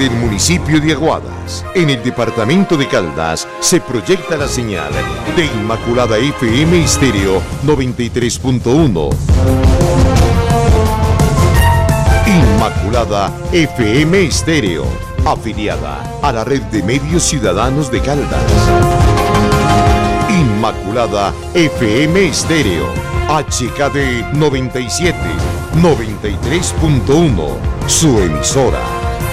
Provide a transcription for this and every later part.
desde el municipio de Aguadas, en el departamento de Caldas, se proyecta la señal de Inmaculada FM Estéreo 93.1. Inmaculada FM Estéreo, afiliada a la red de medios ciudadanos de Caldas. Inmaculada FM Estéreo, HKD 97, 93.1, su emisora,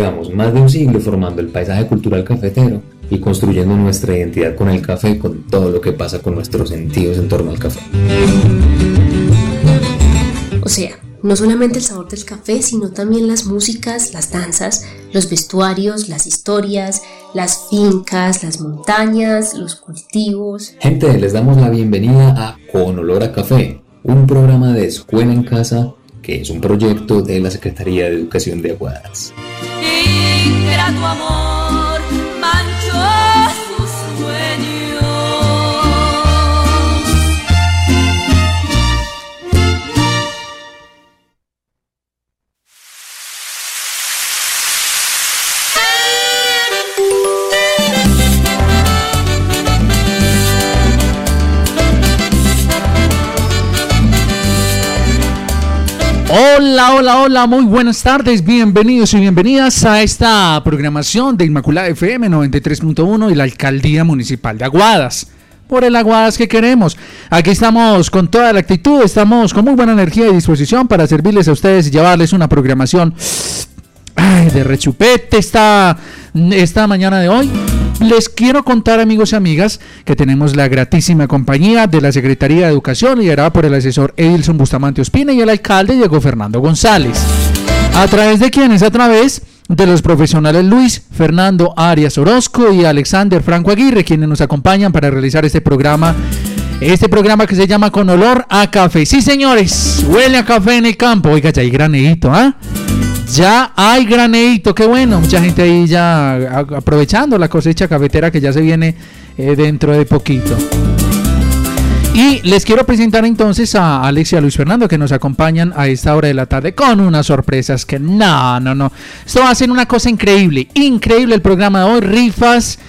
llevamos más de un siglo formando el paisaje cultural cafetero y construyendo nuestra identidad con el café, con todo lo que pasa con nuestros sentidos en torno al café. O sea, no solamente el sabor del café, sino también las músicas, las danzas, los vestuarios, las historias, las fincas, las montañas, los cultivos. Gente, les damos la bienvenida a Con Olor a Café, un programa de escuela en casa es un proyecto de la Secretaría de Educación de Aguadas. Hola, hola, hola, muy buenas tardes, bienvenidos y bienvenidas a esta programación de Inmaculada FM 93.1 y la Alcaldía Municipal de Aguadas. Por el Aguadas que queremos. Aquí estamos con toda la actitud, estamos con muy buena energía y disposición para servirles a ustedes y llevarles una programación de rechupete esta, esta mañana de hoy. Les quiero contar, amigos y amigas, que tenemos la gratísima compañía de la Secretaría de Educación, liderada por el asesor Edilson Bustamante Ospina y el alcalde Diego Fernando González. ¿A través de quiénes? A través de los profesionales Luis Fernando Arias Orozco y Alexander Franco Aguirre, quienes nos acompañan para realizar este programa. Este programa que se llama Con Olor a Café. Sí, señores, huele a café en el campo. Oiga, ya hay granedito, ¿ah? Ya hay granedito, qué bueno. Mucha gente ahí ya aprovechando la cosecha cafetera que ya se viene eh, dentro de poquito. Y les quiero presentar entonces a Alex y a Luis Fernando que nos acompañan a esta hora de la tarde con unas sorpresas que no, no, no. Esto va a una cosa increíble, increíble el programa de hoy, rifas,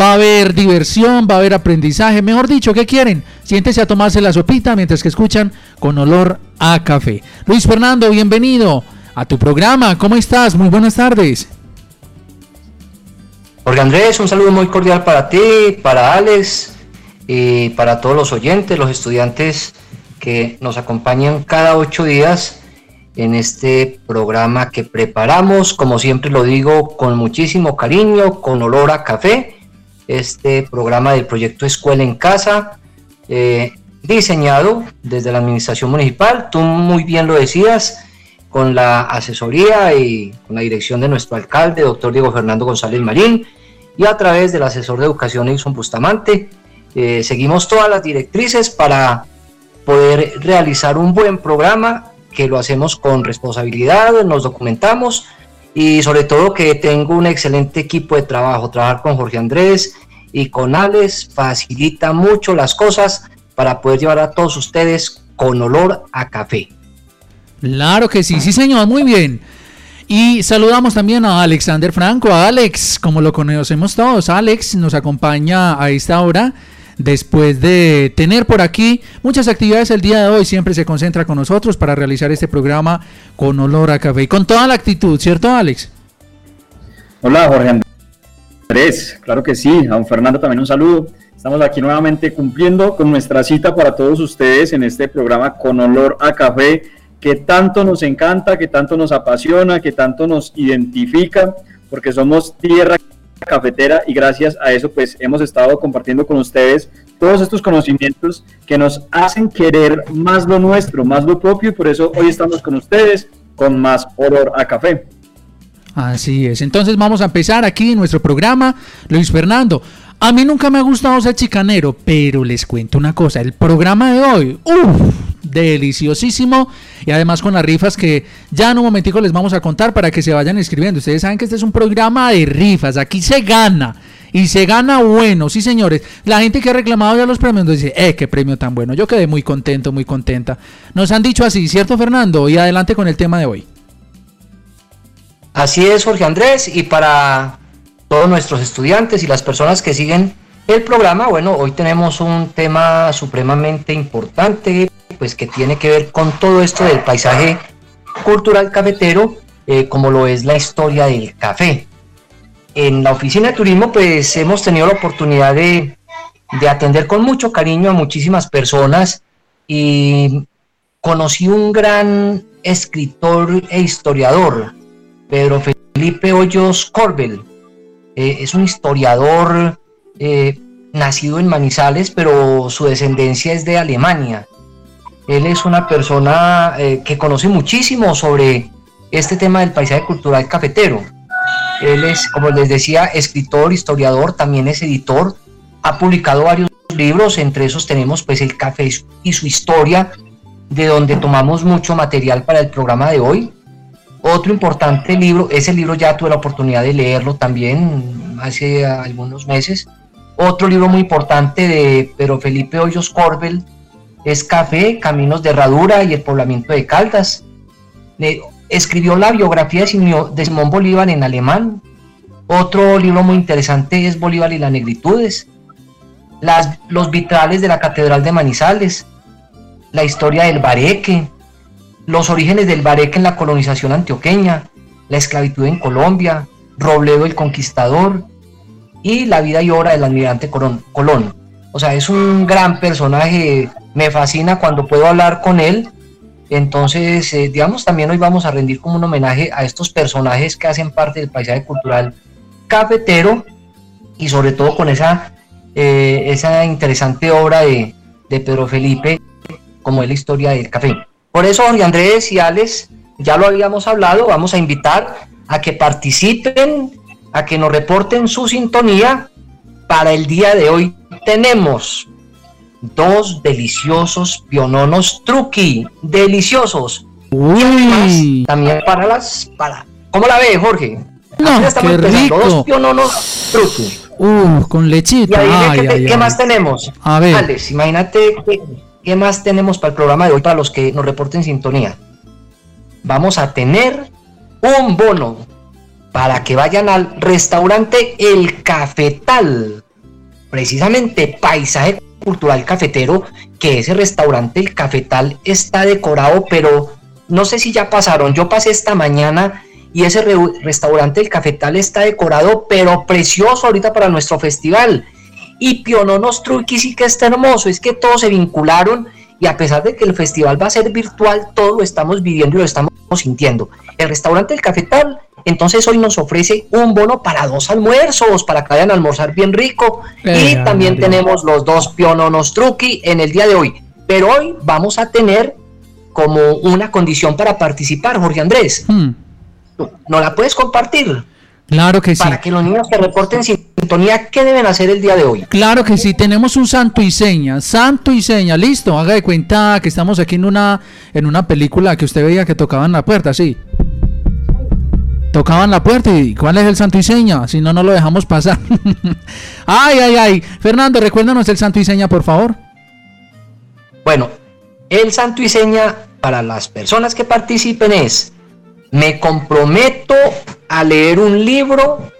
va a haber diversión, va a haber aprendizaje, mejor dicho, ¿qué quieren? Siéntese a tomarse la sopita mientras que escuchan con olor a café. Luis Fernando, bienvenido a tu programa, ¿cómo estás? Muy buenas tardes. Jorge Andrés, un saludo muy cordial para ti, para Alex y para todos los oyentes, los estudiantes que nos acompañan cada ocho días en este programa que preparamos, como siempre lo digo, con muchísimo cariño, con olor a café, este programa del proyecto Escuela en Casa, eh, diseñado desde la Administración Municipal, tú muy bien lo decías, con la asesoría y con la dirección de nuestro alcalde, doctor Diego Fernando González Marín, y a través del asesor de educación Edson Bustamante. Eh, seguimos todas las directrices para poder realizar un buen programa que lo hacemos con responsabilidad, nos documentamos y sobre todo que tengo un excelente equipo de trabajo. Trabajar con Jorge Andrés y con Alex facilita mucho las cosas para poder llevar a todos ustedes con olor a café. Claro que sí, sí señor, muy bien. Y saludamos también a Alexander Franco, a Alex, como lo conocemos todos. Alex nos acompaña a esta hora después de tener por aquí muchas actividades el día de hoy. Siempre se concentra con nosotros para realizar este programa con olor a café y con toda la actitud, ¿cierto Alex? Hola Jorge Andrés, claro que sí. A don Fernando también un saludo. Estamos aquí nuevamente cumpliendo con nuestra cita para todos ustedes en este programa con olor a café que tanto nos encanta, que tanto nos apasiona, que tanto nos identifica, porque somos tierra cafetera y gracias a eso pues hemos estado compartiendo con ustedes todos estos conocimientos que nos hacen querer más lo nuestro, más lo propio y por eso hoy estamos con ustedes con más olor a café. Así es, entonces vamos a empezar aquí nuestro programa. Luis Fernando, a mí nunca me ha gustado ser chicanero, pero les cuento una cosa, el programa de hoy, uff, deliciosísimo y además con las rifas que ya en un momentico les vamos a contar para que se vayan escribiendo. Ustedes saben que este es un programa de rifas, aquí se gana. Y se gana bueno, sí señores. La gente que ha reclamado ya los premios dice, eh, qué premio tan bueno. Yo quedé muy contento, muy contenta. Nos han dicho así, ¿cierto Fernando? Y adelante con el tema de hoy. Así es, Jorge Andrés, y para todos nuestros estudiantes y las personas que siguen el programa, bueno, hoy tenemos un tema supremamente importante, pues que tiene que ver con todo esto del paisaje cultural cafetero, eh, como lo es la historia del café. En la oficina de turismo, pues hemos tenido la oportunidad de, de atender con mucho cariño a muchísimas personas y conocí un gran escritor e historiador, Pedro Felipe Hoyos Corbel. Eh, es un historiador eh, nacido en Manizales, pero su descendencia es de Alemania. Él es una persona eh, que conoce muchísimo sobre este tema del paisaje cultural cafetero. Él es, como les decía, escritor, historiador, también es editor. Ha publicado varios libros, entre esos tenemos pues El café y su historia, de donde tomamos mucho material para el programa de hoy. Otro importante libro, ese libro ya tuve la oportunidad de leerlo también hace algunos meses. Otro libro muy importante de Pedro Felipe Hoyos Corbel es Café, Caminos de Herradura y el poblamiento de Caldas. escribió la biografía de Simón Bolívar en alemán. Otro libro muy interesante es Bolívar y las negritudes. Los vitrales de la Catedral de Manizales. La historia del bareque los orígenes del bareque en la colonización antioqueña, la esclavitud en Colombia, Robledo el Conquistador y la vida y obra del almirante Colón. O sea, es un gran personaje, me fascina cuando puedo hablar con él. Entonces, eh, digamos, también hoy vamos a rendir como un homenaje a estos personajes que hacen parte del paisaje cultural cafetero y sobre todo con esa, eh, esa interesante obra de, de Pedro Felipe, como es la historia del café. Por eso, Jorge Andrés y Alex, ya lo habíamos hablado, vamos a invitar a que participen, a que nos reporten su sintonía. Para el día de hoy tenemos dos deliciosos piononos truqui, deliciosos. Uy. también para las, para, ¿cómo la ve, Jorge? No, qué rico. Dos piononos truqui. Uh, con lechita. Y Ay, ¿qué, ay, qué ay. más tenemos? A ver. Alex, imagínate ¿Qué más tenemos para el programa de hoy para los que nos reporten sintonía? Vamos a tener un bono para que vayan al restaurante El Cafetal, precisamente paisaje cultural cafetero, que ese restaurante El Cafetal está decorado, pero no sé si ya pasaron, yo pasé esta mañana y ese re restaurante El Cafetal está decorado, pero precioso ahorita para nuestro festival y Piononos Truqui sí que está hermoso, es que todos se vincularon y a pesar de que el festival va a ser virtual, todo lo estamos viviendo y lo estamos sintiendo. El restaurante El Cafetal, entonces hoy nos ofrece un bono para dos almuerzos, para que vayan a almorzar bien rico. Eh, y también tenemos los dos Piononos Truqui en el día de hoy. Pero hoy vamos a tener como una condición para participar, Jorge Andrés. Hmm, ¿No la puedes compartir? claro que sí. Para que los niños se reporten sintonía, ¿qué deben hacer el día de hoy? Claro que sí, tenemos un santo y seña, santo y seña, listo, haga de cuenta que estamos aquí en una, en una película que usted veía que tocaban la puerta, sí. Tocaban la puerta y ¿cuál es el santo y seña? Si no, no lo dejamos pasar. ay, ay, ay. Fernando, recuérdanos el santo y seña, por favor. Bueno, el santo y seña para las personas que participen es, me comprometo a leer un libro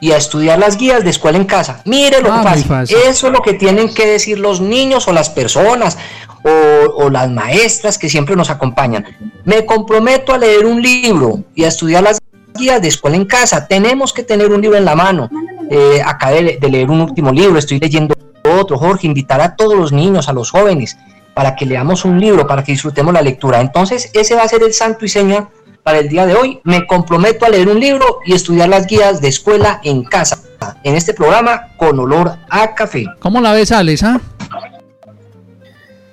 y a estudiar las guías de escuela en casa. Mire lo Ah, fácil. Eso es lo que tienen que decir los niños o las personas o, o las maestras que siempre nos acompañan. Me comprometo a leer un libro y a estudiar las guías de escuela en casa. Tenemos que tener un libro en la mano. Eh, acabé de, de leer un último libro, estoy leyendo otro. Jorge, invitar a todos los niños, a los jóvenes, para que leamos un libro, para que disfrutemos la lectura. Entonces, ese va a ser el santo y seña para el día de hoy. Me comprometo a leer un libro y estudiar las guías de escuela en casa. En este programa con olor a café. ¿Cómo la ves, Alex? ah?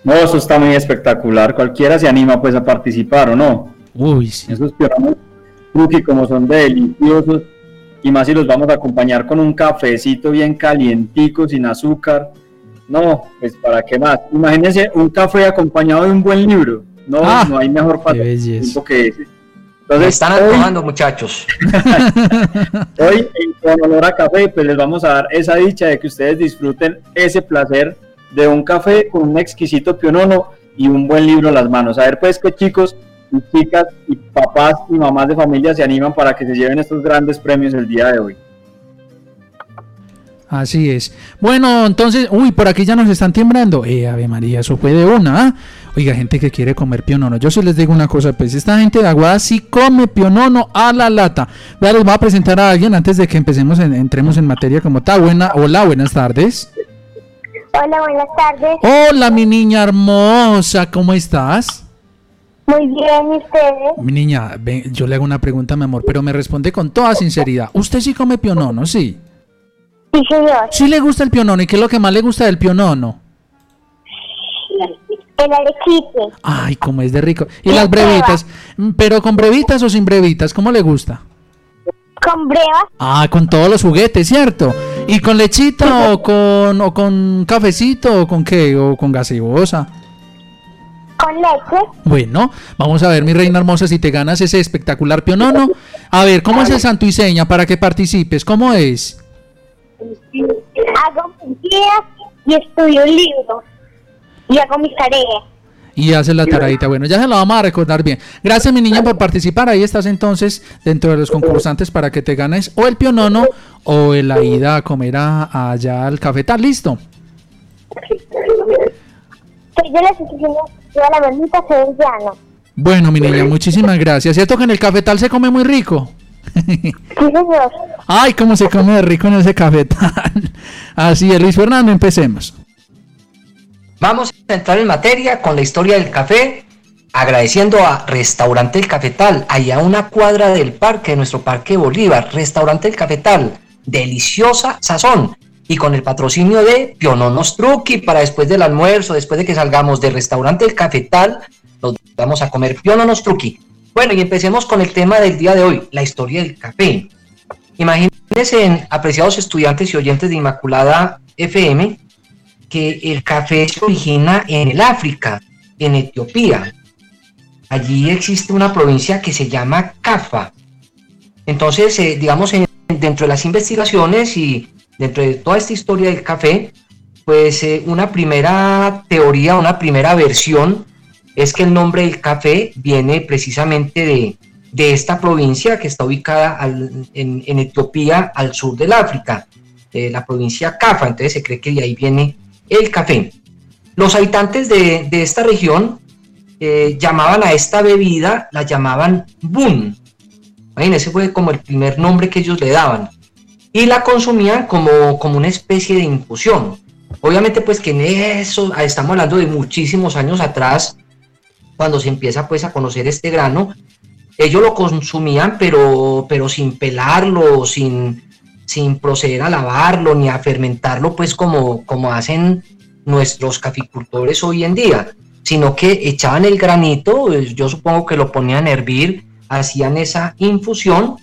No, eso está muy espectacular. Cualquiera se anima pues a participar o no. Uy, sí. Esos truqui como son de deliciosos y más si los vamos a acompañar con un cafecito bien calientico, sin azúcar. No, pues para qué más. Imagínense un café acompañado de un buen libro. No, Ah, no hay mejor pasatiempo que ese. Me Entonces, están hoy- antojando, muchachos. Hoy en Con Olor a Café, pues les vamos a dar esa dicha de que ustedes disfruten ese placer de un café con un exquisito pionono y un buen libro en las manos. A ver, pues, que chicos y chicas y papás y mamás de familia se animan para que se lleven estos grandes premios el día de hoy. Así es. Bueno, entonces, uy, por aquí ya nos están timbrando. Eh, Ave María, eso fue de una. ¿ah? Oiga, gente que quiere comer pionono. Yo sí les digo una cosa, pues esta gente de Aguada sí come pionono a la lata. Ya les voy a presentar a alguien antes de que empecemos, en- entremos en materia como está. Buena, hola, buenas tardes. Hola, buenas tardes. Hola, mi niña hermosa, ¿cómo estás? Muy bien, ¿y ustedes? Mi niña, ven, yo le hago una pregunta, mi amor, pero me responde con toda sinceridad. ¿Usted sí come pionono? Sí. Sí, señor. ¿Sí le gusta el pionono? ¿Y qué es lo que más le gusta del pionono? El arequipe. Ay, cómo es de rico. ¿Y las brevitas? Mm, ¿Pero con brevitas o sin brevitas? ¿Cómo le gusta? Con breva, Ah, con todos los juguetes, ¿cierto? ¿Y con lechita o con, o con cafecito o con qué? ¿O con gaseosa? Con leche. Bueno, vamos a ver, mi reina hermosa, si te ganas ese espectacular pionono. A ver, ¿cómo es el santo y seña para que participes? ¿Cómo es? Hago mis guías y estudio un libro. Y hago mis tareas. Y haces la taradita. Bueno, ya se la vamos a recordar bien. Gracias, mi niña, por participar. Ahí estás entonces dentro de los concursantes para que te ganes o el pionono o la ida a comer a- allá al cafetal. ¿Listo? De la de la mamita sevillano. Bueno, mi niña, muchísimas gracias. ¿Cierto que en el cafetal se come muy rico? Sí, señor. Ay, cómo se come de rico en ese cafetal. Así es, Luis Fernando, empecemos. Vamos a entrar en materia con la historia del café, agradeciendo a Restaurante El Cafetal, allá a una cuadra del parque, de nuestro Parque Bolívar, Restaurante El Cafetal, deliciosa sazón, y con el patrocinio de Piononos Truqui, para después del almuerzo, después de que salgamos del Restaurante El Cafetal, nos vamos a comer Piononos Truqui. Bueno, y empecemos con el tema del día de hoy, la historia del café. Imagínense, apreciados estudiantes y oyentes de Inmaculada FM, que el café se origina en el África, en Etiopía. Allí existe una provincia que se llama Cafa. Entonces, eh, digamos, en- dentro de las investigaciones y dentro de toda esta historia del café, pues eh, una primera teoría, una primera versión es que el nombre del café viene precisamente de, de esta provincia que está ubicada en, Etiopía, al sur del África, la provincia Cafa. Entonces se cree que de ahí viene el café. Los habitantes de, de esta región eh, llamaban a esta bebida, la llamaban bun. Imagínense, fue como el primer nombre que ellos le daban. Y la consumían como, como una especie de infusión. Obviamente, pues que en eso, ah, estamos hablando de muchísimos años atrás, cuando se empieza pues a conocer este grano, ellos lo consumían, pero, pero sin pelarlo, sin, sin proceder a lavarlo ni a fermentarlo, pues como, como hacen nuestros caficultores hoy en día, sino que echaban el granito, eh, yo supongo que lo ponían a hervir, hacían esa infusión,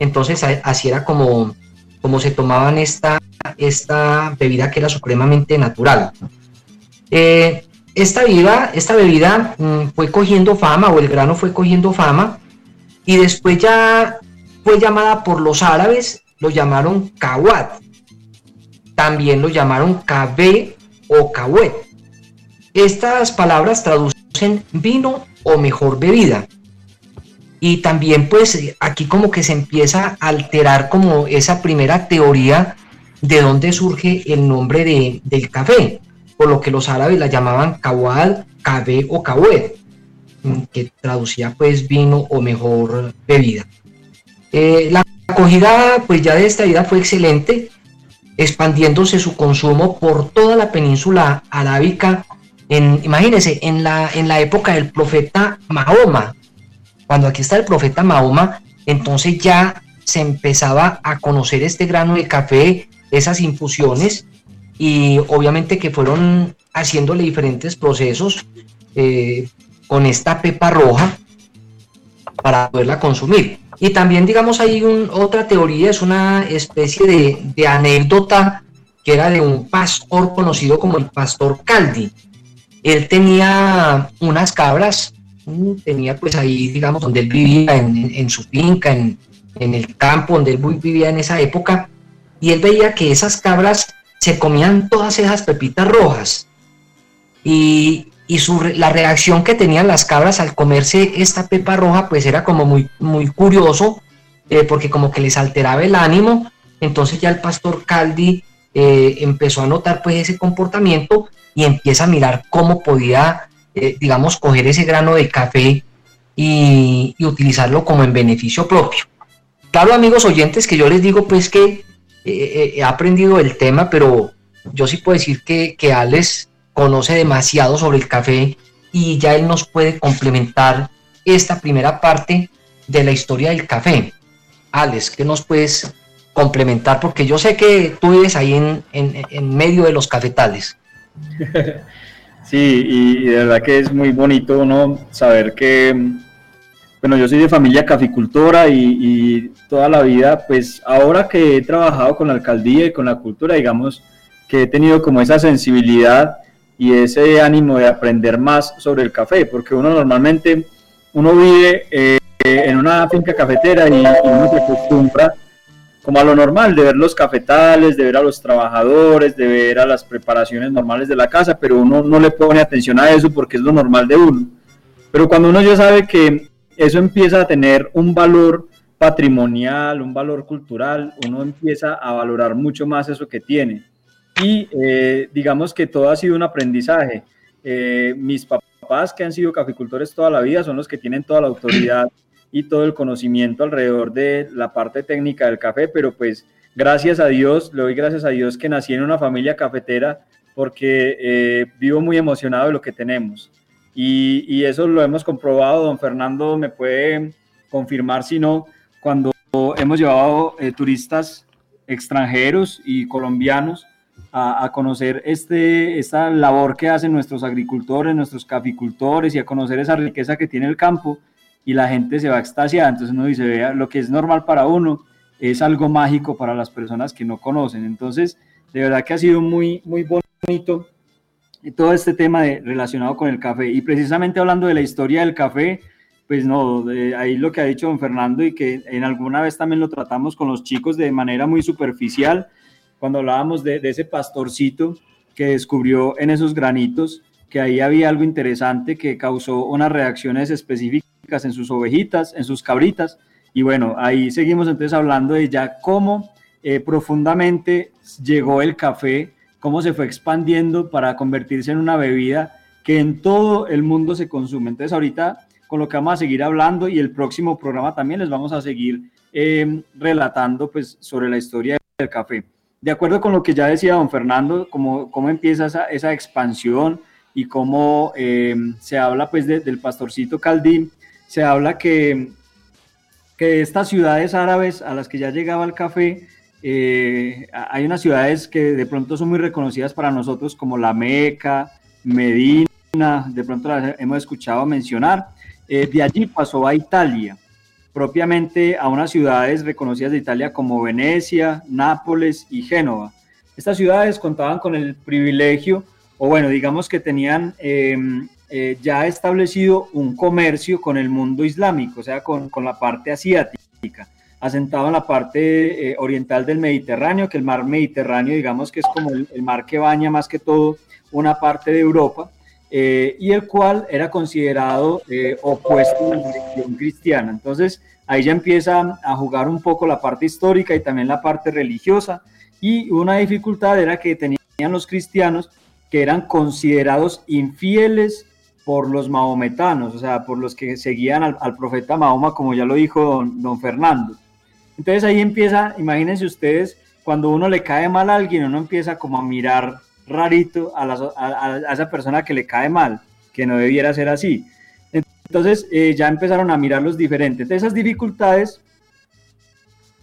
entonces así era como, como se tomaban esta, esta bebida que era supremamente natural. Eh, esta bebida, esta bebida mm, fue cogiendo fama, o el grano fue cogiendo fama, y después ya fue llamada por los árabes, lo llamaron kawat, también lo llamaron kabé o kawet. Estas palabras traducen vino o mejor bebida. Y también pues aquí como que se empieza a alterar como esa primera teoría de dónde surge el nombre de, del café, por lo que los árabes la llamaban kawad, café o kawed, mm, que traducía pues vino o mejor bebida. Eh, la acogida pues ya de esta vida fue excelente, expandiéndose su consumo por toda la península arábica, en, imagínense, en la, en la época del profeta Mahoma, cuando aquí está el profeta Mahoma, entonces ya se empezaba a conocer este grano de café, esas infusiones, y obviamente que fueron haciéndole diferentes procesos eh, con esta pepa roja para poderla consumir. Y también, digamos, hay otra teoría, es una especie de, de, anécdota que era de un pastor conocido como el pastor Caldi. Él tenía unas cabras tenía pues ahí, digamos, donde él vivía, en, su finca, en, el campo donde él vivía en esa época, y él veía que esas cabras se comían todas esas pepitas rojas. Y, su, la reacción que tenían las cabras al comerse esta pepa roja, pues era como muy, muy curioso, eh, porque como que les alteraba el ánimo. Entonces ya el pastor Caldi eh, empezó a notar pues ese comportamiento y empieza a mirar cómo podía eh, digamos, coger ese grano de café y, utilizarlo como en beneficio propio. Claro, amigos oyentes, que yo les digo pues que eh, eh, he aprendido el tema, pero yo sí puedo decir que, que Alex conoce demasiado sobre el café y ya él nos puede complementar esta primera parte de la historia del café. Alex, ¿qué nos puedes complementar? Porque yo sé que tú vives ahí en, en, en medio de los cafetales. Sí, y, de verdad que es muy bonito uno saber que, bueno, yo soy de familia caficultora y, toda la vida, pues ahora que he trabajado con la alcaldía y con la cultura, digamos que he tenido como esa sensibilidad y ese ánimo de aprender más sobre el café, porque uno normalmente, uno vive eh, en una finca cafetera y, y uno se acostumbra como a lo normal, de ver los cafetales, de ver a los trabajadores, de ver a las preparaciones normales de la casa, pero uno no le pone atención a eso porque es lo normal de uno. Pero cuando uno ya sabe que eso empieza a tener un valor patrimonial, un valor cultural, uno empieza a valorar mucho más eso que tiene. Y eh, digamos que todo ha sido un aprendizaje. Eh, mis papás que han sido caficultores toda la vida son los que tienen toda la autoridad y todo el conocimiento alrededor de la parte técnica del café, pero pues gracias a Dios, le doy gracias a Dios que nací en una familia cafetera porque eh, vivo muy emocionado de lo que tenemos. Y, eso lo hemos comprobado, don Fernando me puede confirmar si no, cuando hemos llevado eh, turistas extranjeros y colombianos a, a, conocer este, esta labor que hacen nuestros agricultores, nuestros caficultores y a conocer esa riqueza que tiene el campo y la gente se va extasiada. Entonces uno dice, vea, lo que es normal para uno es algo mágico para las personas que no conocen. Entonces, de verdad que ha sido muy, muy bonito todo este tema de, relacionado con el café. Y precisamente hablando de la historia del café, pues no, ahí lo que ha dicho don Fernando y que en alguna vez también lo tratamos con los chicos de manera muy superficial, cuando hablábamos de, de ese pastorcito que descubrió en esos granitos que ahí había algo interesante que causó unas reacciones específicas en sus ovejitas, en sus cabritas. Y bueno, ahí seguimos entonces hablando de ya cómo eh, profundamente llegó el café, cómo se fue expandiendo para convertirse en una bebida que en todo el mundo se consume. Entonces ahorita con lo que vamos a seguir hablando y el próximo programa también les vamos a seguir em, relatando pues sobre la historia del café. De acuerdo con lo que ya decía don Fernando, cómo, cómo empieza esa, esa expansión y cómo em, se habla pues del pastorcito Caldín, se habla que, que estas ciudades árabes a las que ya llegaba el café, eh, hay unas ciudades que de pronto son muy reconocidas para nosotros como la Meca, Medina, de pronto las hemos escuchado mencionar. Eh, de allí pasó a Italia, propiamente a unas ciudades reconocidas de Italia como Venecia, Nápoles y Génova. Estas ciudades contaban con el privilegio, o bueno, digamos que tenían em, eh, ya ha establecido un comercio con el mundo islámico, o sea, con, con la parte asiática, asentado en la parte eh, oriental del Mediterráneo, que el mar Mediterráneo, digamos que es como el, mar que baña más que todo una parte de Europa, eh, y el cual era considerado eh, opuesto a la religión cristiana. Entonces ahí ya empieza a jugar un poco la parte histórica y también la parte religiosa y una dificultad era que tenían los cristianos que eran considerados infieles por los mahometanos, o sea, por los que seguían al, profeta Mahoma, como ya lo dijo don, don Fernando. Entonces ahí empieza, imagínense ustedes, cuando uno le cae mal a alguien, uno empieza como a mirar rarito a, esa persona que le cae mal, que no debiera ser así. Entonces eh, ya empezaron a mirar los diferentes. esas dificultades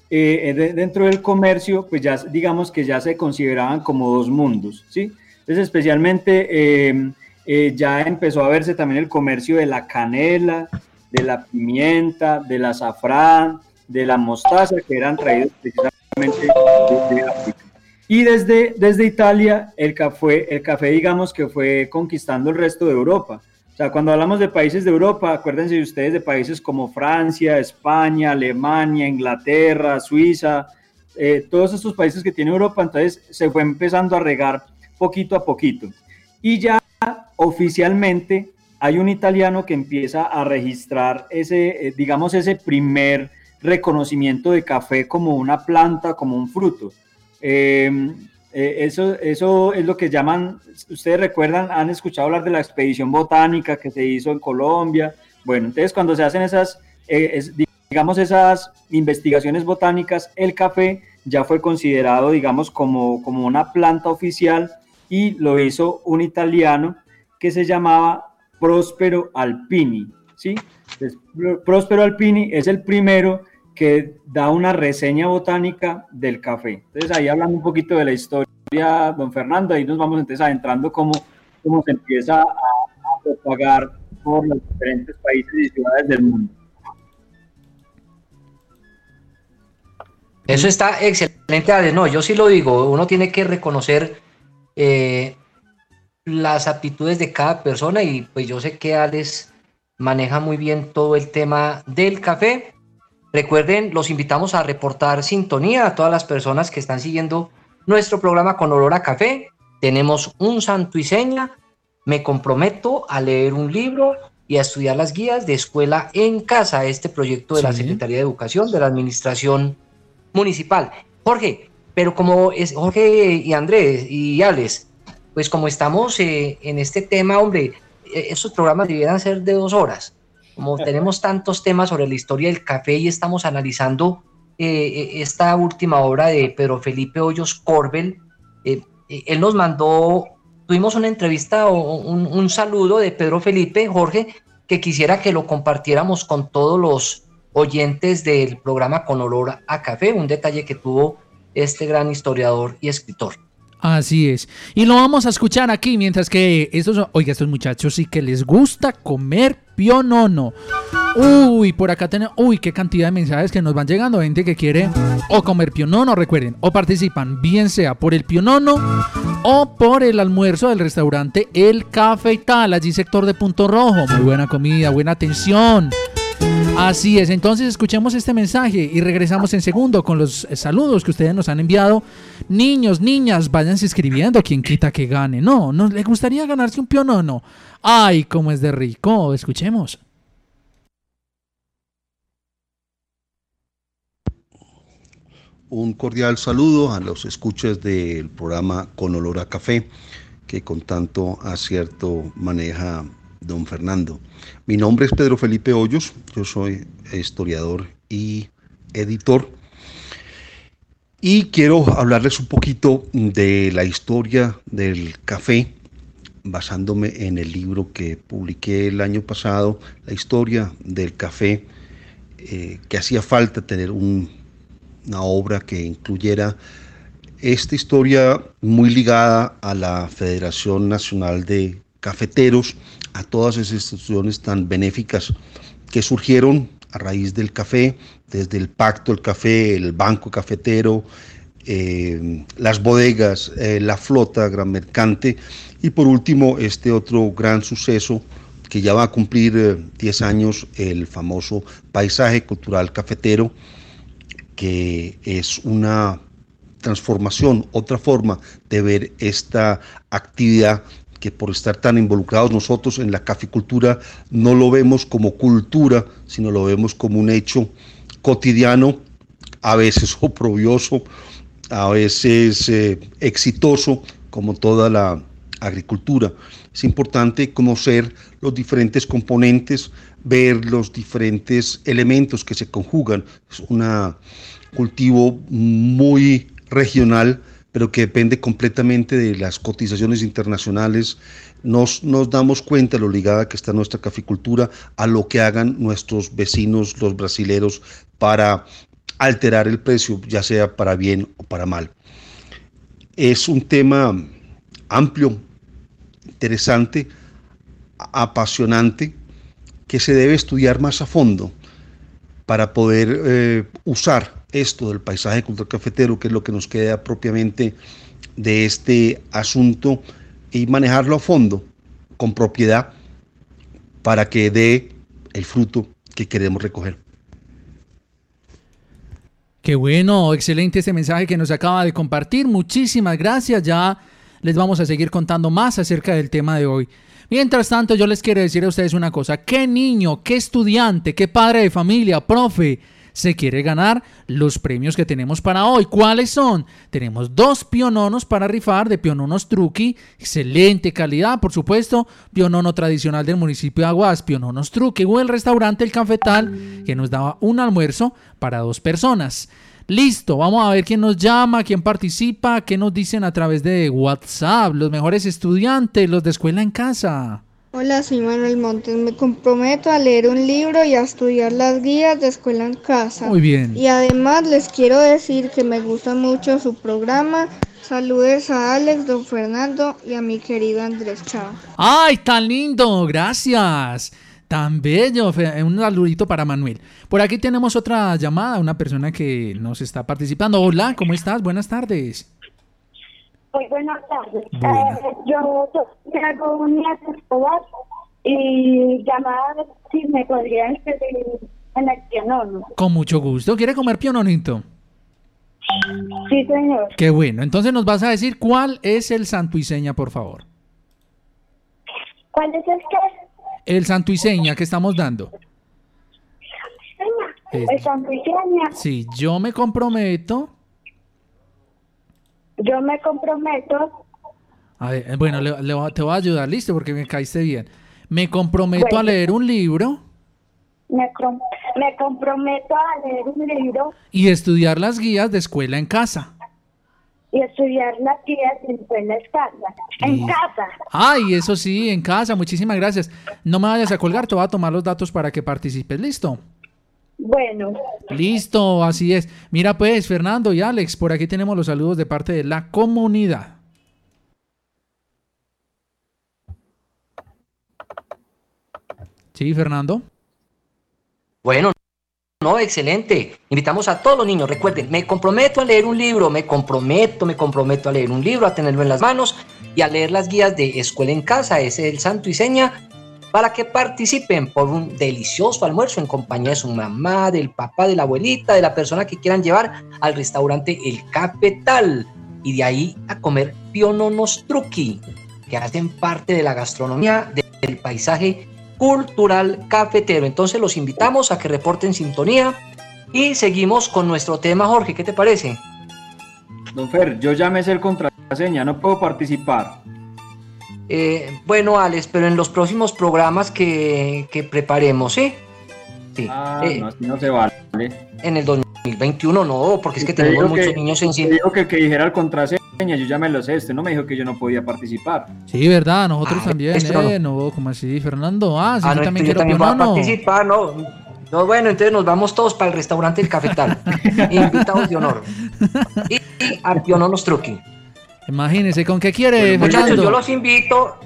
eh, dentro del comercio, pues ya digamos que ya se consideraban como dos mundos, ¿sí? Entonces especialmente em, eh, ya empezó a verse también el comercio de la canela, de la pimienta, del azafrán, de la mostaza, que eran traídos precisamente de África. Y desde, desde Italia, el café, el café, digamos que fue conquistando el resto de Europa. O sea, cuando hablamos de países de Europa, acuérdense ustedes de países como Francia, España, Alemania, Inglaterra, Suiza, eh, todos estos países que tiene Europa, entonces se fue empezando a regar poquito a poquito. Y ya oficialmente hay un italiano que empieza a registrar ese, eh, digamos, ese primer reconocimiento de café como una planta, como un fruto. Em, eh, eso, eso es lo que llaman, ustedes recuerdan, han escuchado hablar de la expedición botánica que se hizo en Colombia. Bueno, entonces cuando se hacen esas, eh, digamos, esas investigaciones botánicas, el café ya fue considerado, digamos, como, como una planta oficial y lo hizo un italiano que se llamaba Próspero Alpini, ¿sí? Próspero Alpini es el primero que da una reseña botánica del café. Entonces ahí hablando un poquito de la historia, don Fernando, ahí nos vamos entonces adentrando cómo, cómo se empieza a, propagar por los diferentes países y ciudades del mundo. Eso está excelente, Ale. No, yo sí lo digo, uno tiene que reconocer eh, las aptitudes de cada persona y pues yo sé que Alex maneja muy bien todo el tema del café Recuerden, los invitamos a reportar sintonía a todas las personas que están siguiendo nuestro programa con olor a café. Tenemos un santo y seña. Me comprometo a leer un libro y a estudiar las guías de escuela en casa, este proyecto de la Secretaría de Educación de la Administración Municipal. Jorge, pero como es Jorge y Andrés y Alex, pues como estamos eh, en este tema, hombre, eh, esos programas debieran ser de dos horas como tenemos tantos temas sobre la historia del café y estamos analizando eh, esta última obra de Pedro Felipe Hoyos Corbel, eh, él nos mandó, tuvimos una entrevista o un, saludo de Pedro Felipe, Jorge, que quisiera que lo compartiéramos con todos los oyentes del programa Con Olor a Café, un detalle que tuvo este gran historiador y escritor. Así es. Y lo vamos a escuchar aquí, mientras que estos, oiga, estos muchachos sí que les gusta comer pionono. Uy, por acá tenemos, uy, qué cantidad de mensajes que nos van llegando, gente que quiere o comer pionono, recuerden, o participan, bien sea por el pionono o por el almuerzo del restaurante El Cafetal, allí sector de Punto Rojo. Muy buena comida, buena atención. Así es, entonces escuchemos este mensaje y regresamos en segundo con los eh, saludos que ustedes nos han enviado. Niños, niñas, váyanse escribiendo, quien quita que gane. No, ¿no le gustaría ganarse un pionono? Ay, cómo es de rico, escuchemos. Un cordial saludo a los escuchas del programa Con Olor a Café, que con tanto acierto maneja don Fernando. Mi nombre es Pedro Felipe Hoyos, yo soy historiador y editor. Y quiero hablarles un poquito de la historia del café, basándome en el libro que publiqué el año pasado, la historia del café, eh, que hacía falta tener una obra que incluyera esta historia muy ligada a la Federación Nacional de Cafeteros, a todas esas instituciones tan benéficas que surgieron a raíz del café, desde el Pacto del Café, el Banco Cafetero, eh, las bodegas, eh, la flota gran mercante y por último este otro gran suceso que ya va a cumplir 10 eh, años, el famoso paisaje cultural cafetero, que es una transformación, otra forma de ver esta actividad que por estar tan involucrados nosotros en la caficultura no lo vemos como cultura, sino lo vemos como un hecho cotidiano, a veces oprobioso, a veces eh, exitoso, como toda la agricultura. Es importante conocer los diferentes componentes, ver los diferentes elementos que se conjugan. Es un cultivo muy regional, pero que depende completamente de las cotizaciones internacionales. Nos, nos damos cuenta de lo ligada que está nuestra caficultura a lo que hagan nuestros vecinos, los brasileros, para alterar el precio, ya sea para bien o para mal. Es un tema amplio, interesante, apasionante, que se debe estudiar más a fondo para poder eh, usar esto del paisaje cultural cafetero, que es lo que nos queda propiamente de este asunto, y manejarlo a fondo, con propiedad, para que dé el fruto que queremos recoger. Qué bueno, excelente este mensaje que nos acaba de compartir. Muchísimas gracias. Ya les vamos a seguir contando más acerca del tema de hoy. Mientras tanto, yo les quiero decir a ustedes una cosa. ¿Qué niño, qué estudiante, qué padre de familia, profe se quiere ganar los premios que tenemos para hoy? ¿Cuáles son? Tenemos dos piononos para rifar de piononos truqui. Excelente calidad, por supuesto. Pionono tradicional del municipio de Aguas, piononos truqui. O el restaurante El Cafetal, que nos daba un almuerzo para dos personas. Listo, vamos a ver quién nos llama, quién participa, qué nos dicen a través de WhatsApp, los mejores estudiantes, los de escuela en casa. Hola, soy Manuel Montes. Me comprometo a leer un libro y a estudiar las guías de escuela en casa. Muy bien. Y además les quiero decir que me gusta mucho su programa. Saludes a Alex, don Fernando y a mi querido Andrés Chao. ¡Ay, tan lindo! Gracias. Tan bello. Un saludito para Manuel. Por aquí tenemos otra llamada, una persona que nos está participando. Hola, ¿cómo estás? Buenas tardes. Muy buenas tardes. Buenas. Eh, yo traigo un escolar y llamaba a ver si me podría inscribir en el piano. Con mucho gusto. ¿Quiere comer piononito? Sí, señor. Qué bueno. Entonces nos vas a decir cuál es el santo y seña, por favor. ¿Cuál es el que? El santo y seña que estamos dando. El Santo Iseña. Sí, yo me comprometo. Yo me comprometo. A ver, eh, bueno, le- le te voy a ayudar, listo, porque me caíste bien. Me comprometo a leer un libro Me, com- me comprometo a leer un libro y estudiar las guías de escuela en casa. y estudiar las guías en escuela en casa. En casa. Ay, eso sí, en casa. Muchísimas gracias. No me vayas a colgar, te voy a tomar los datos para que participes. ¿Listo? Bueno, Listo, así es. Mira pues, Fernando y Alex, por aquí tenemos los saludos de parte de la comunidad. Sí, Fernando. Bueno, no, excelente. Invitamos a todos los niños. Recuerden, me comprometo a leer un libro, me comprometo, me comprometo a leer un libro, a tenerlo en las manos y a leer las guías de Escuela en Casa, ese es el santo y seña, para que participen por un delicioso almuerzo en compañía de su mamá, del papá, de la abuelita, de la persona que quieran llevar al restaurante El Capital y de ahí a comer piononos truqui, que hacen parte de la gastronomía del paisaje cultural cafetero. Entonces los invitamos a que reporten sintonía y seguimos con nuestro tema, Jorge. ¿Qué te parece? Don Fer, yo ya me sé el contraseña, no puedo participar. Eh, bueno, Alex, pero en los próximos programas que, que preparemos, ¿sí? Sí. Ah, Eh, no, así no se vale. En el 2021 no, porque es que tenemos muchos que- niños en usted dijo que dijera el contraseña, yo ya me lo sé. Usted no me dijo que yo no podía participar. Sí, ¿verdad? Nosotros Ah, también, esto no. ¿eh? No, como así, Fernando. Ah, sí, Ah, yo no, también yo quiero también voy a pionono. participar, ¿no? No, bueno, entonces nos vamos todos para el restaurante El Cafetal. Invitados de honor. Y, y a Piononos Truqui. Imagínese, ¿con qué quiere, Muchachos, Fernando? yo los invito.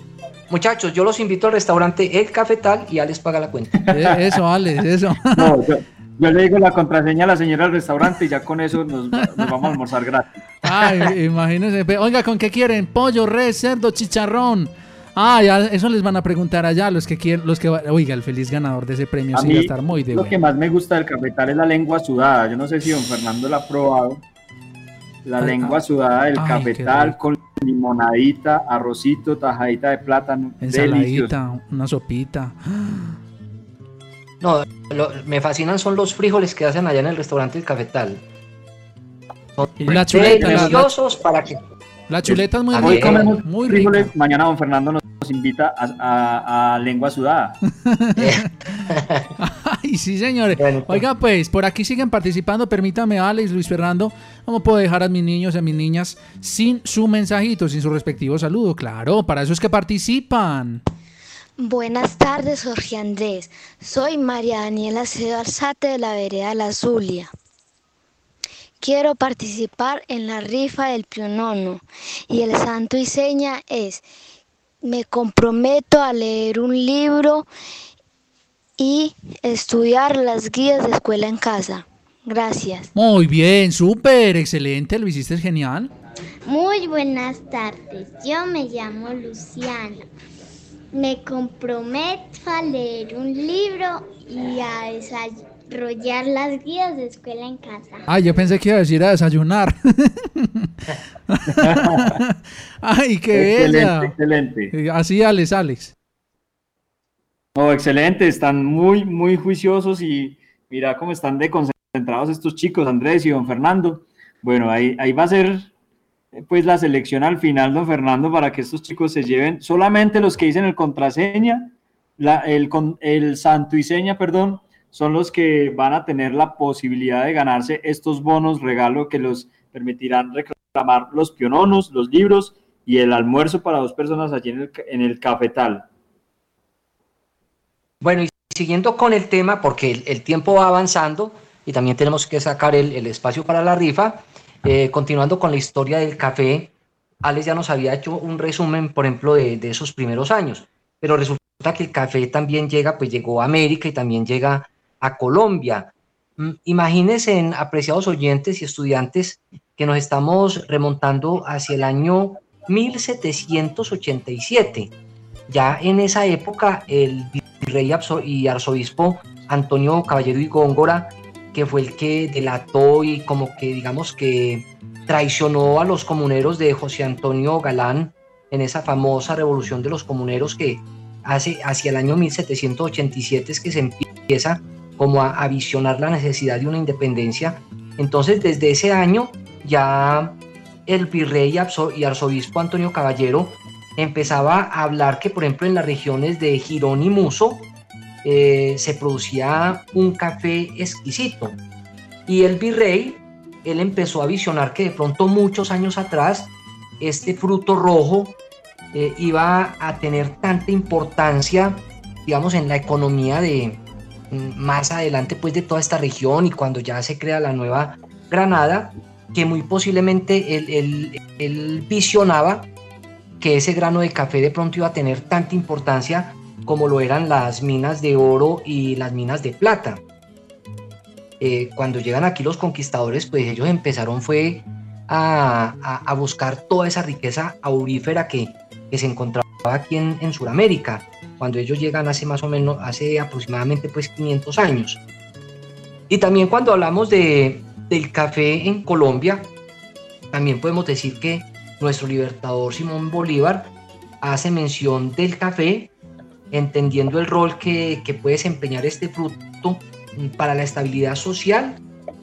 Muchachos, yo los invito al restaurante El Cafetal y Alex paga la cuenta. Eh, Eso, Alex, eso. No, yo, yo le digo la contraseña a la señora del restaurante y ya con eso nos, nos vamos a almorzar gratis. Ay, imagínense. Oiga, ¿con qué quieren? Pollo, res, cerdo, chicharrón. Ah, ya, eso les van a preguntar allá los que quieren, los que Oiga, el feliz ganador de ese premio A sí mí, va a estar muy de lo que más me gusta del cafetal es la lengua sudada. Yo no sé si don Fernando la ha probado. La Ay, lengua ah, sudada del ay, cafetal con limonadita, arrocito, tajadita de plátano. Delicioso. Ensaladita, una sopita. No, lo- me fascinan son los frijoles que hacen allá en el restaurante El Cafetal. Son la chuleta, la- la- deliciosos para que... La chuleta es muy Hoy rica. comemos Muy frijoles, rica. mañana don Fernando nos, nos invita a, a- a lengua sudada. Ay, sí, señores. Bueno, Oiga, pues, por aquí siguen participando. Permítame, Alex, Luis Fernando. ¿Cómo puedo dejar a mis niños y a mis niñas sin su mensajito, sin su respectivo saludo? Claro, para eso es que participan. Buenas tardes, Jorge Andrés. Soy María Daniela Cedo Alzate de la vereda La Zulia. Quiero participar en la rifa del Pionono y el santo y seña es me comprometo a leer un libro y estudiar las guías de escuela en casa. Gracias. Muy bien, súper, excelente. Lo hiciste genial. Muy buenas tardes, yo me llamo Luciana. Me comprometo a leer un libro y a desarrollar las guías de escuela en casa. Ay, yo pensé que iba a decir a desayunar. Ay, qué excelente, bella. excelente. Así, Alex, Alex. No, excelente, están muy, muy juiciosos y mira cómo están de concentrados estos chicos, Andrés y don Fernando. Bueno, ahí, va a ser eh, pues la selección al final, don Fernando, para que estos chicos se lleven solamente los que dicen el contraseña, la- el, el santo y seña, perdón, son los que van a tener la posibilidad de ganarse estos bonos regalo que los permitirán reclamar los piononos, los libros y el almuerzo para dos personas allí en el cafetal. Bueno, y siguiendo con el tema, porque el, tiempo va avanzando y también tenemos que sacar el, el espacio para la rifa, eh, continuando con la historia del café, Alex ya nos había hecho un resumen, por ejemplo, de, de esos primeros años, pero resulta que el café también llega, pues llegó a América y también llega a Colombia. Mm, Imagínense, apreciados oyentes y estudiantes, que nos estamos remontando hacia el año 1787. Ya en esa época, el virrey y arzobispo Antonio Caballero y Góngora, que fue el que delató y como que digamos que traicionó a los comuneros de José Antonio Galán en esa famosa revolución de los comuneros que hace hacia el año 1787 es que se empieza como a, a visionar la necesidad de una independencia. Entonces desde ese año ya el virrey y arzobispo Antonio Caballero empezaba a hablar que, por ejemplo, en las regiones de Girón y Muso eh, se producía un café exquisito. Y el virrey, él empezó a visionar que de pronto muchos años atrás este fruto rojo eh, iba a tener tanta importancia, digamos, en la economía de mm, más adelante, pues, de toda esta región y cuando ya se crea la nueva Granada, que muy posiblemente él, él- visionaba que ese grano de café de pronto iba a tener tanta importancia como lo eran las minas de oro y las minas de plata. Eh, cuando llegan aquí los conquistadores, pues ellos empezaron fue a, a- buscar toda esa riqueza aurífera que, que se encontraba aquí en, en Sudamérica, cuando ellos llegan hace más o menos, hace aproximadamente pues 500 años. Y también cuando hablamos de, del café en Colombia, también podemos decir que nuestro libertador Simón Bolívar hace mención del café, entendiendo el rol que, que puede desempeñar este fruto para la estabilidad social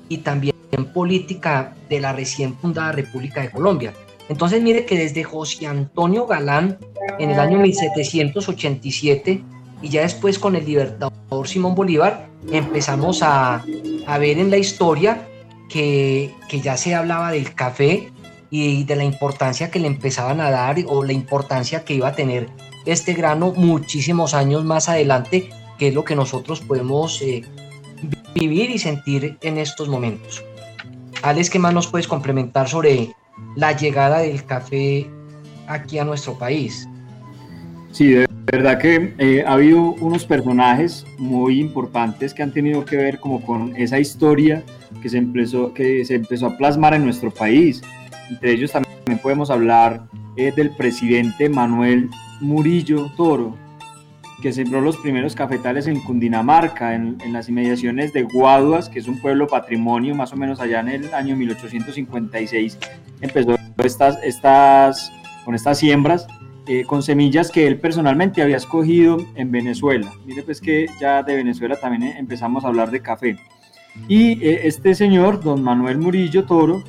y también política de la recién fundada República de Colombia. Entonces mire que desde José Antonio Galán en el año 1787 y ya después con el libertador Simón Bolívar empezamos a, a ver en la historia que, que ya se hablaba del café y de la importancia que le empezaban a dar o la importancia que iba a tener este grano muchísimos años más adelante, que es lo que nosotros podemos eh, vivir y sentir en estos momentos. Alex, ¿qué más nos puedes complementar sobre la llegada del café aquí a nuestro país? Sí, de verdad que eh, ha habido unos personajes muy importantes que han tenido que ver como con esa historia que se empezó, que se empezó a plasmar en nuestro país. Entre ellos también podemos hablar eh, del presidente Manuel Murillo Toro, que sembró los primeros cafetales en Cundinamarca, en, las inmediaciones de Guaduas, que es un pueblo patrimonio, más o menos allá en el año 1856 empezó estas, estas con estas siembras, eh, con semillas que él personalmente había escogido en Venezuela. Mire pues que ya de Venezuela también eh, empezamos a hablar de café. Y eh, este señor, don Manuel Murillo Toro,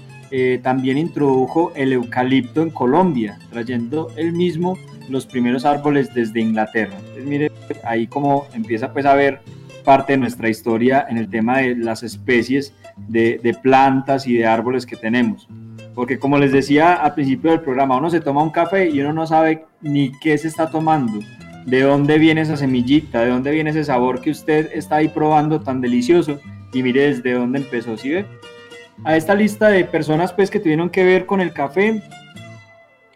también introdujo el eucalipto en Colombia, trayendo él mismo los primeros árboles desde Inglaterra. Entonces mire ahí como empieza pues a ver parte de nuestra historia en el tema de las especies de, de plantas y de árboles que tenemos porque como les decía al principio del programa, uno se toma un café y uno no sabe ni qué se está tomando, de dónde viene esa semillita, de dónde viene ese sabor que usted está ahí probando tan delicioso y mire desde dónde empezó, ¿sí ve? A esta lista de personas pues que tuvieron que ver con el café,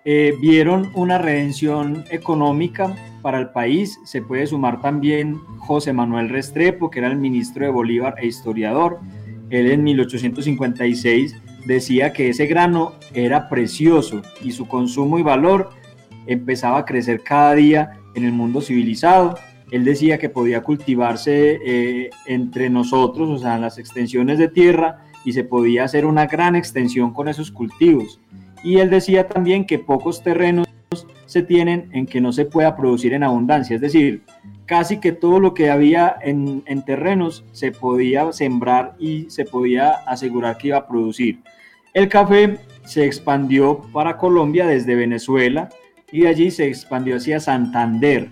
eh, vieron una redención económica para el país. Se puede sumar también José Manuel Restrepo, que era el ministro de Bolívar e historiador. Él en 1856 decía que ese grano era precioso y su consumo y valor empezaba a crecer cada día en el mundo civilizado. Él decía que podía cultivarse eh, entre nosotros, o sea, en las extensiones de tierra, y se podía hacer una gran extensión con esos cultivos. Y él decía también que pocos terrenos se tienen en que no se pueda producir en abundancia, es decir, casi que todo lo que había en, terrenos se podía sembrar y se podía asegurar que iba a producir. El café se expandió para Colombia desde Venezuela y de allí se expandió hacia Santander.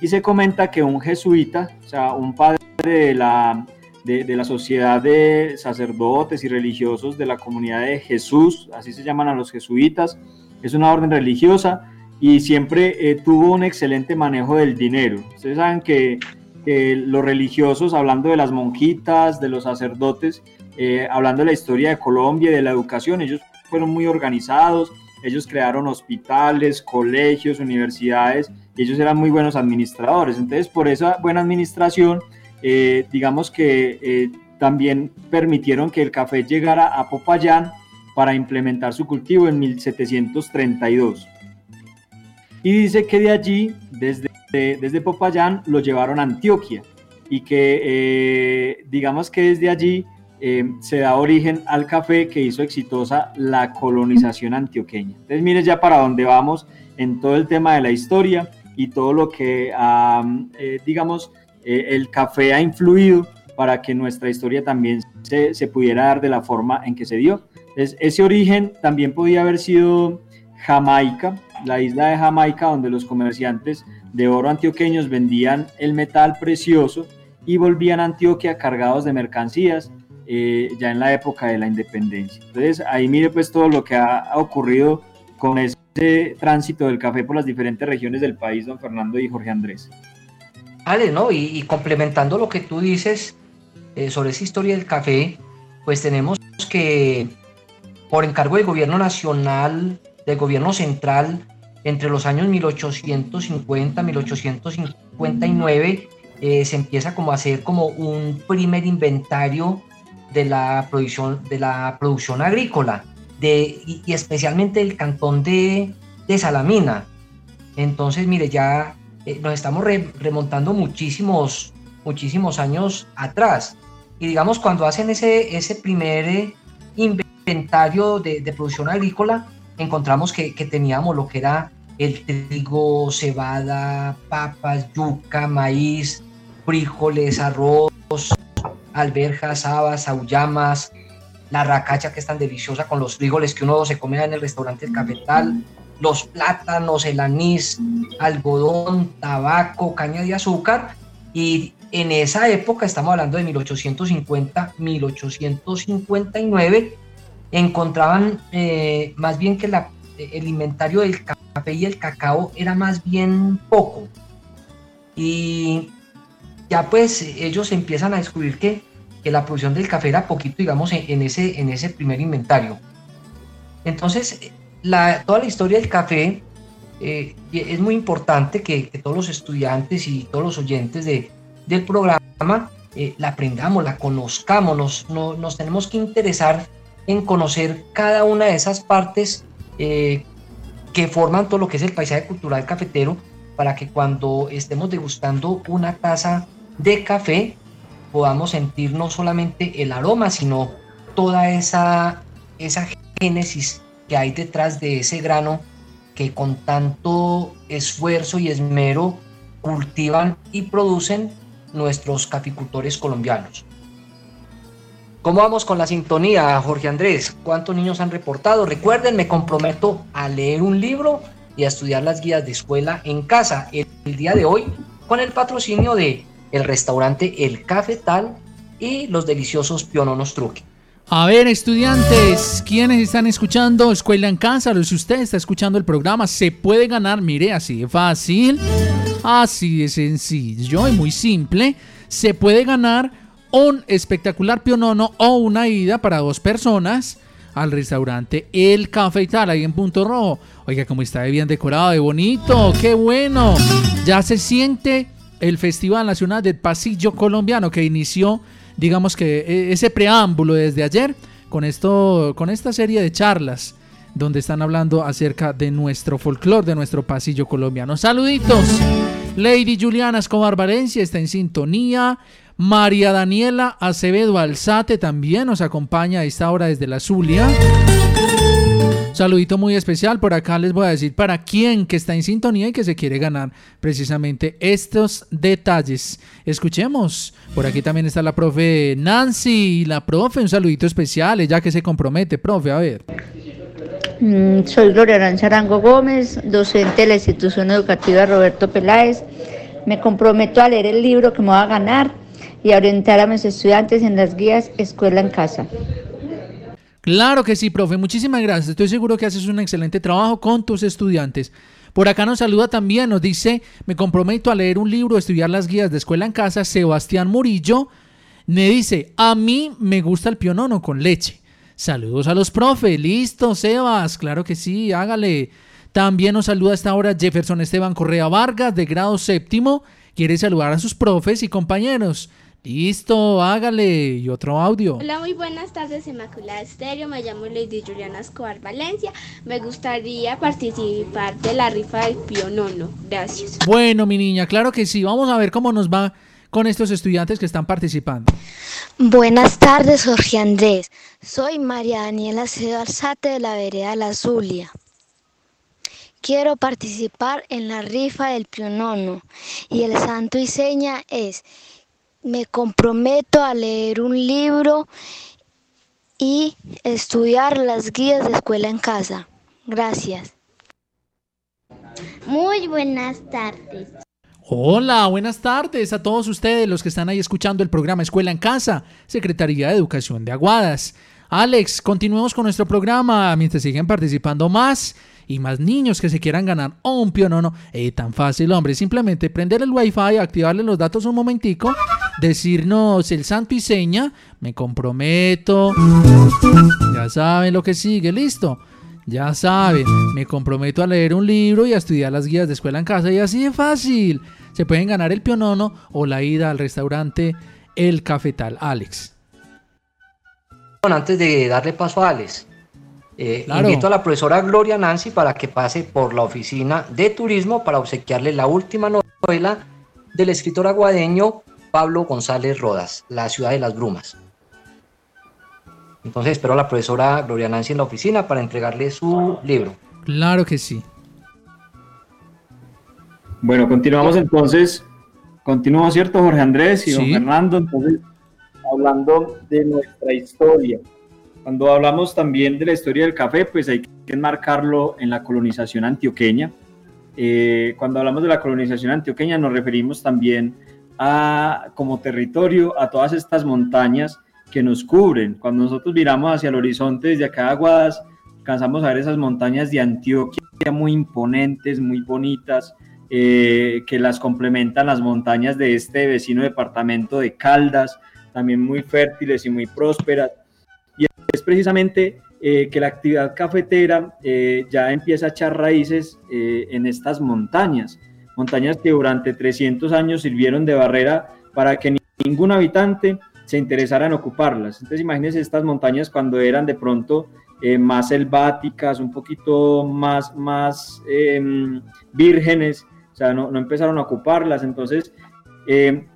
Y se comenta que un jesuita, o sea, un padre de la, de, la sociedad de sacerdotes y religiosos de la comunidad de Jesús, así se llaman a los jesuitas, es una orden religiosa, y siempre eh, tuvo un excelente manejo del dinero. Ustedes saben que, los religiosos, hablando de las monjitas, de los sacerdotes, eh, hablando de la historia de Colombia y de la educación, ellos fueron muy organizados, ellos crearon hospitales, colegios, universidades, ellos eran muy buenos administradores. Entonces, por esa buena administración, eh, digamos que también permitieron que el café llegara a Popayán para implementar su cultivo en 1732 y dice que de allí, desde, desde Popayán, lo llevaron a Antioquia y que eh, digamos que desde allí eh, se da origen al café que hizo exitosa la colonización antioqueña. Entonces mire ya para dónde vamos en todo el tema de la historia y todo lo que, eh, digamos, el café ha influido para que nuestra historia también se, pudiera dar de la forma en que se dio. Entonces, ese origen también podía haber sido Jamaica, la isla de Jamaica, donde los comerciantes de oro antioqueños vendían el metal precioso y volvían a Antioquia cargados de mercancías eh, ya en la época de la independencia. Entonces ahí mire pues todo lo que ha, ocurrido con ese tránsito del café por las diferentes regiones del país, don Fernando y Jorge Andrés. Ale, ¿no? Y, complementando lo que tú dices eh, sobre esa historia del café, pues tenemos que por encargo del gobierno nacional del gobierno central entre los años 1850 1859 eh, se empieza como a hacer como un primer inventario de la producción de la producción agrícola de, y, especialmente el cantón de, de, Salamina entonces mire ya eh, nos estamos remontando muchísimos muchísimos años atrás. Y digamos cuando hacen ese ese primer eh, inventario de, producción agrícola encontramos que, teníamos lo que era el trigo, cebada, papas, yuca, maíz, frijoles, arroz, alberjas, habas, aullamas, la racacha que es tan deliciosa con los frijoles que uno se come en el restaurante El Cafetal, los plátanos, el anís, algodón, tabaco, caña de azúcar y en esa época, estamos hablando de 1850, 1859, encontraban eh, más bien que el inventario del café y el cacao era más bien poco. Y ya pues ellos empiezan a descubrir que, que la producción del café era poquito, digamos, en, ese, en ese primer inventario. Entonces, la, toda la historia del café eh, es muy importante que, todos los estudiantes y todos los oyentes de, del programa eh, la aprendamos, la conozcamos, nos, nos tenemos que interesar en conocer cada una de esas partes eh, que forman todo lo que es el paisaje cultural cafetero para que cuando estemos degustando una taza de café podamos sentir no solamente el aroma, sino toda esa, esa génesis que hay detrás de ese grano que con tanto esfuerzo y esmero cultivan y producen nuestros caficultores colombianos. ¿Cómo vamos con la sintonía, Jorge Andrés? ¿Cuántos niños han reportado? Recuerden, me comprometo a leer un libro y a estudiar las guías de escuela en casa el, el día de hoy con el patrocinio de el restaurante El Cafetal y los deliciosos piononos truque. A ver, estudiantes, ¿quiénes están escuchando Escuela en Casa? Si usted está escuchando el programa, se puede ganar, mire, así de fácil, así de sencillo y muy simple. Se puede ganar un espectacular pionono o una ida para dos personas al restaurante El Cafetal, ahí en Punto Rojo. Oiga, cómo está de bien decorado, de bonito, qué bueno. Ya se siente el Festival Nacional del Pasillo Colombiano que inició digamos que e, ese preámbulo desde ayer con esto, con esta serie de charlas donde están hablando acerca de nuestro folclore, de nuestro pasillo colombiano. Saluditos. Lady Juliana Escobar Valencia está en sintonía. María Daniela Acevedo Alzate también nos acompaña a esta hora desde la Zulia. Saludito muy especial. Por acá les voy a decir para quién que está en sintonía y que se quiere ganar precisamente estos detalles. Escuchemos. Por aquí también está la profe Nancy. La profe, un saludito especial, ya que se compromete, profe. A ver. Mm, Soy Gloria Aranza Arango Gómez, docente de la institución educativa Roberto Peláez. Me comprometo a leer el libro que me va a ganar y a orientar a mis estudiantes en las guías Escuela en Casa. Claro que sí, profe. Muchísimas gracias. Estoy seguro que haces un excelente trabajo con tus estudiantes. Por acá nos saluda también, nos dice, me comprometo a leer un libro, estudiar las guías de escuela en casa. Sebastián Murillo me dice, a mí me gusta el pionono con leche. Saludos a los profes. Listo, Sebas. Claro que sí, hágale. También nos saluda a esta hora Jefferson Esteban Correa Vargas, de grado séptimo. Quiere saludar a sus profes y compañeros. Listo, hágale. Y otro audio. Hola, muy buenas tardes, Inmaculada Estéreo. Me llamo Lady Juliana Escobar Valencia. Me gustaría participar de la rifa del Pionono. Gracias. Bueno, mi niña, claro que sí. Vamos a ver cómo nos va con estos estudiantes que están participando. Buenas tardes, Jorge Andrés. Soy María Daniela Cedo Alzate de la Vereda La Zulia. Quiero participar en la rifa del Pionono y el santo y seña es me comprometo a leer un libro y estudiar las guías de escuela en casa. Gracias. Muy buenas tardes. Hola, buenas tardes a todos ustedes los que están ahí escuchando el programa Escuela en Casa, Secretaría de Educación de Aguadas. Alex, continuemos con nuestro programa mientras siguen participando más y más niños que se quieran ganar un pionono. Eh, tan fácil, hombre. Simplemente prender el wifi, activarle los datos un momentico, decirnos el santo y seña, me comprometo. Ya saben lo que sigue, listo. Ya saben, me comprometo a leer un libro y a estudiar las guías de escuela en casa y así de fácil. Se pueden ganar el pionono o la ida al restaurante El Cafetal. Alex. Antes de darle paso a Alex, eh, Claro. invito a la profesora Gloria Nancy para que pase por la oficina de turismo para obsequiarle la última novela del escritor aguadeño Pablo González Rodas, La ciudad de las brumas. Entonces espero a la profesora Gloria Nancy en la oficina para entregarle su libro. Claro que sí. Bueno, continuamos entonces. Continúa, ¿cierto, Jorge Andrés y don. Fernando? Entonces, hablando de nuestra historia. Cuando hablamos también de la historia del café, pues hay que enmarcarlo en la colonización antioqueña. Eh, cuando hablamos de la colonización antioqueña nos referimos también a, como territorio a todas estas montañas que nos cubren. Cuando nosotros miramos hacia el horizonte desde acá Aguadas, alcanzamos a ver esas montañas de Antioquia muy imponentes, muy bonitas, eh, que las complementan las montañas de este vecino departamento de Caldas, también muy fértiles y muy prósperas. Y es precisamente eh, que la actividad cafetera eh, ya empieza a echar raíces en estas montañas, montañas que durante 300 años sirvieron de barrera para que ni- ningún habitante se interesara en ocuparlas. Entonces imagínense estas montañas cuando eran de pronto eh, más selváticas, un poquito más, más em, vírgenes, o sea, no, no empezaron a ocuparlas. Entonces, eh,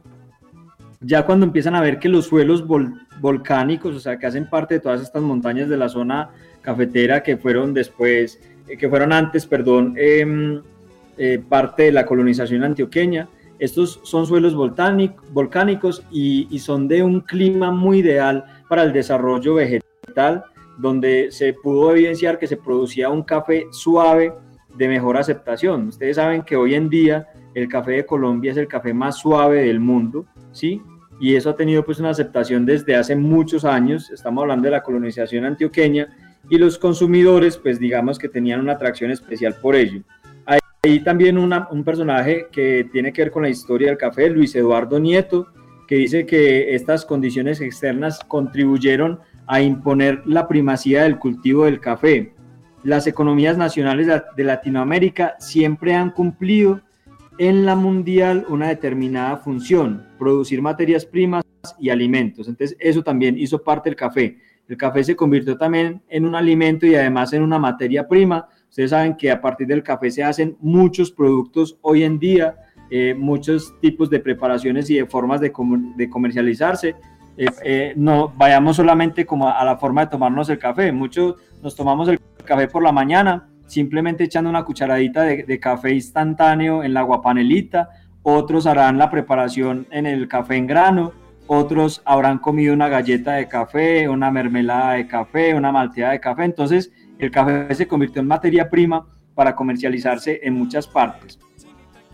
ya cuando empiezan a ver que los suelos vol- volcánicos, o sea, que hacen parte de todas estas montañas de la zona cafetera que fueron después eh, que fueron antes, perdón, em, eh, parte de la colonización antioqueña. Estos son suelos volcánicos y, y son de un clima muy ideal para el desarrollo vegetal, donde se pudo evidenciar que se producía un café suave de mejor aceptación. Ustedes saben que hoy en día el café de Colombia es el café más suave del mundo, ¿sí? Y eso ha tenido pues una aceptación desde hace muchos años, estamos hablando de la colonización antioqueña, y los consumidores pues digamos que tenían una atracción especial por ello. Hay también un personaje que tiene que ver con la historia del café, Luis Eduardo Nieto, que dice que estas condiciones externas contribuyeron a imponer la primacía del cultivo del café. Las economías nacionales de Latinoamérica siempre han cumplido en la mundial una determinada función, producir materias primas y alimentos. Entonces, eso también hizo parte del café. El café se convirtió también en un alimento y además en una materia prima. Ustedes saben que a partir del café se hacen muchos productos hoy en día, eh, muchos tipos de preparaciones y de formas de, comercializarse. Eh, eh, no vayamos solamente como a, la forma de tomarnos el café. Muchos nos tomamos el café por la mañana, simplemente echando una cucharadita de, café instantáneo en la guapanelita, otros harán la preparación en el café en grano, otros habrán comido una galleta de café, una mermelada de café, una malteada de café. Entonces, el café se convirtió en materia prima para comercializarse en muchas partes.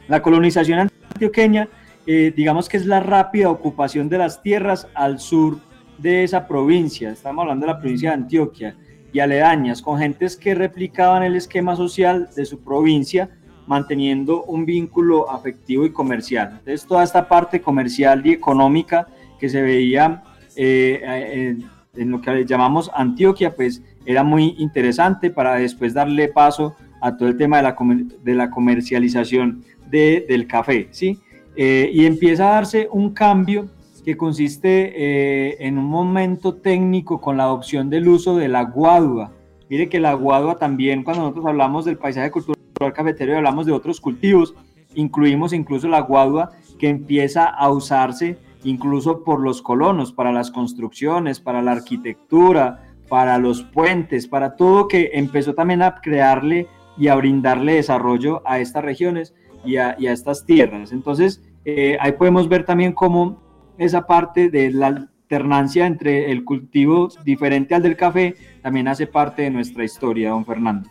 La colonización antioqueña, eh, digamos que es la rápida ocupación de las tierras al sur de esa provincia. Estamos hablando de la provincia de Antioquia y aledañas, con gentes que replicaban el esquema social de su provincia, manteniendo un vínculo afectivo y comercial. Entonces, toda esta parte comercial y económica que se veía eh, en, lo que llamamos Antioquia, pues era muy interesante para después darle paso a todo el tema de la, de la comercialización de, del café, ¿sí? Eh, y empieza a darse un cambio que consiste eh, en un momento técnico con la adopción del uso de la guadua. Mire que la guadua también, cuando nosotros hablamos del paisaje cultural cafetero y hablamos de otros cultivos, incluimos incluso la guadua que empieza a usarse incluso por los colonos, para las construcciones, para la arquitectura, para los puentes, para todo que empezó también a crearle y a brindarle desarrollo a estas regiones y a, estas tierras. Entonces, eh, ahí podemos ver también cómo esa parte de la alternancia entre el cultivo diferente al del café también hace parte de nuestra historia, don Fernando.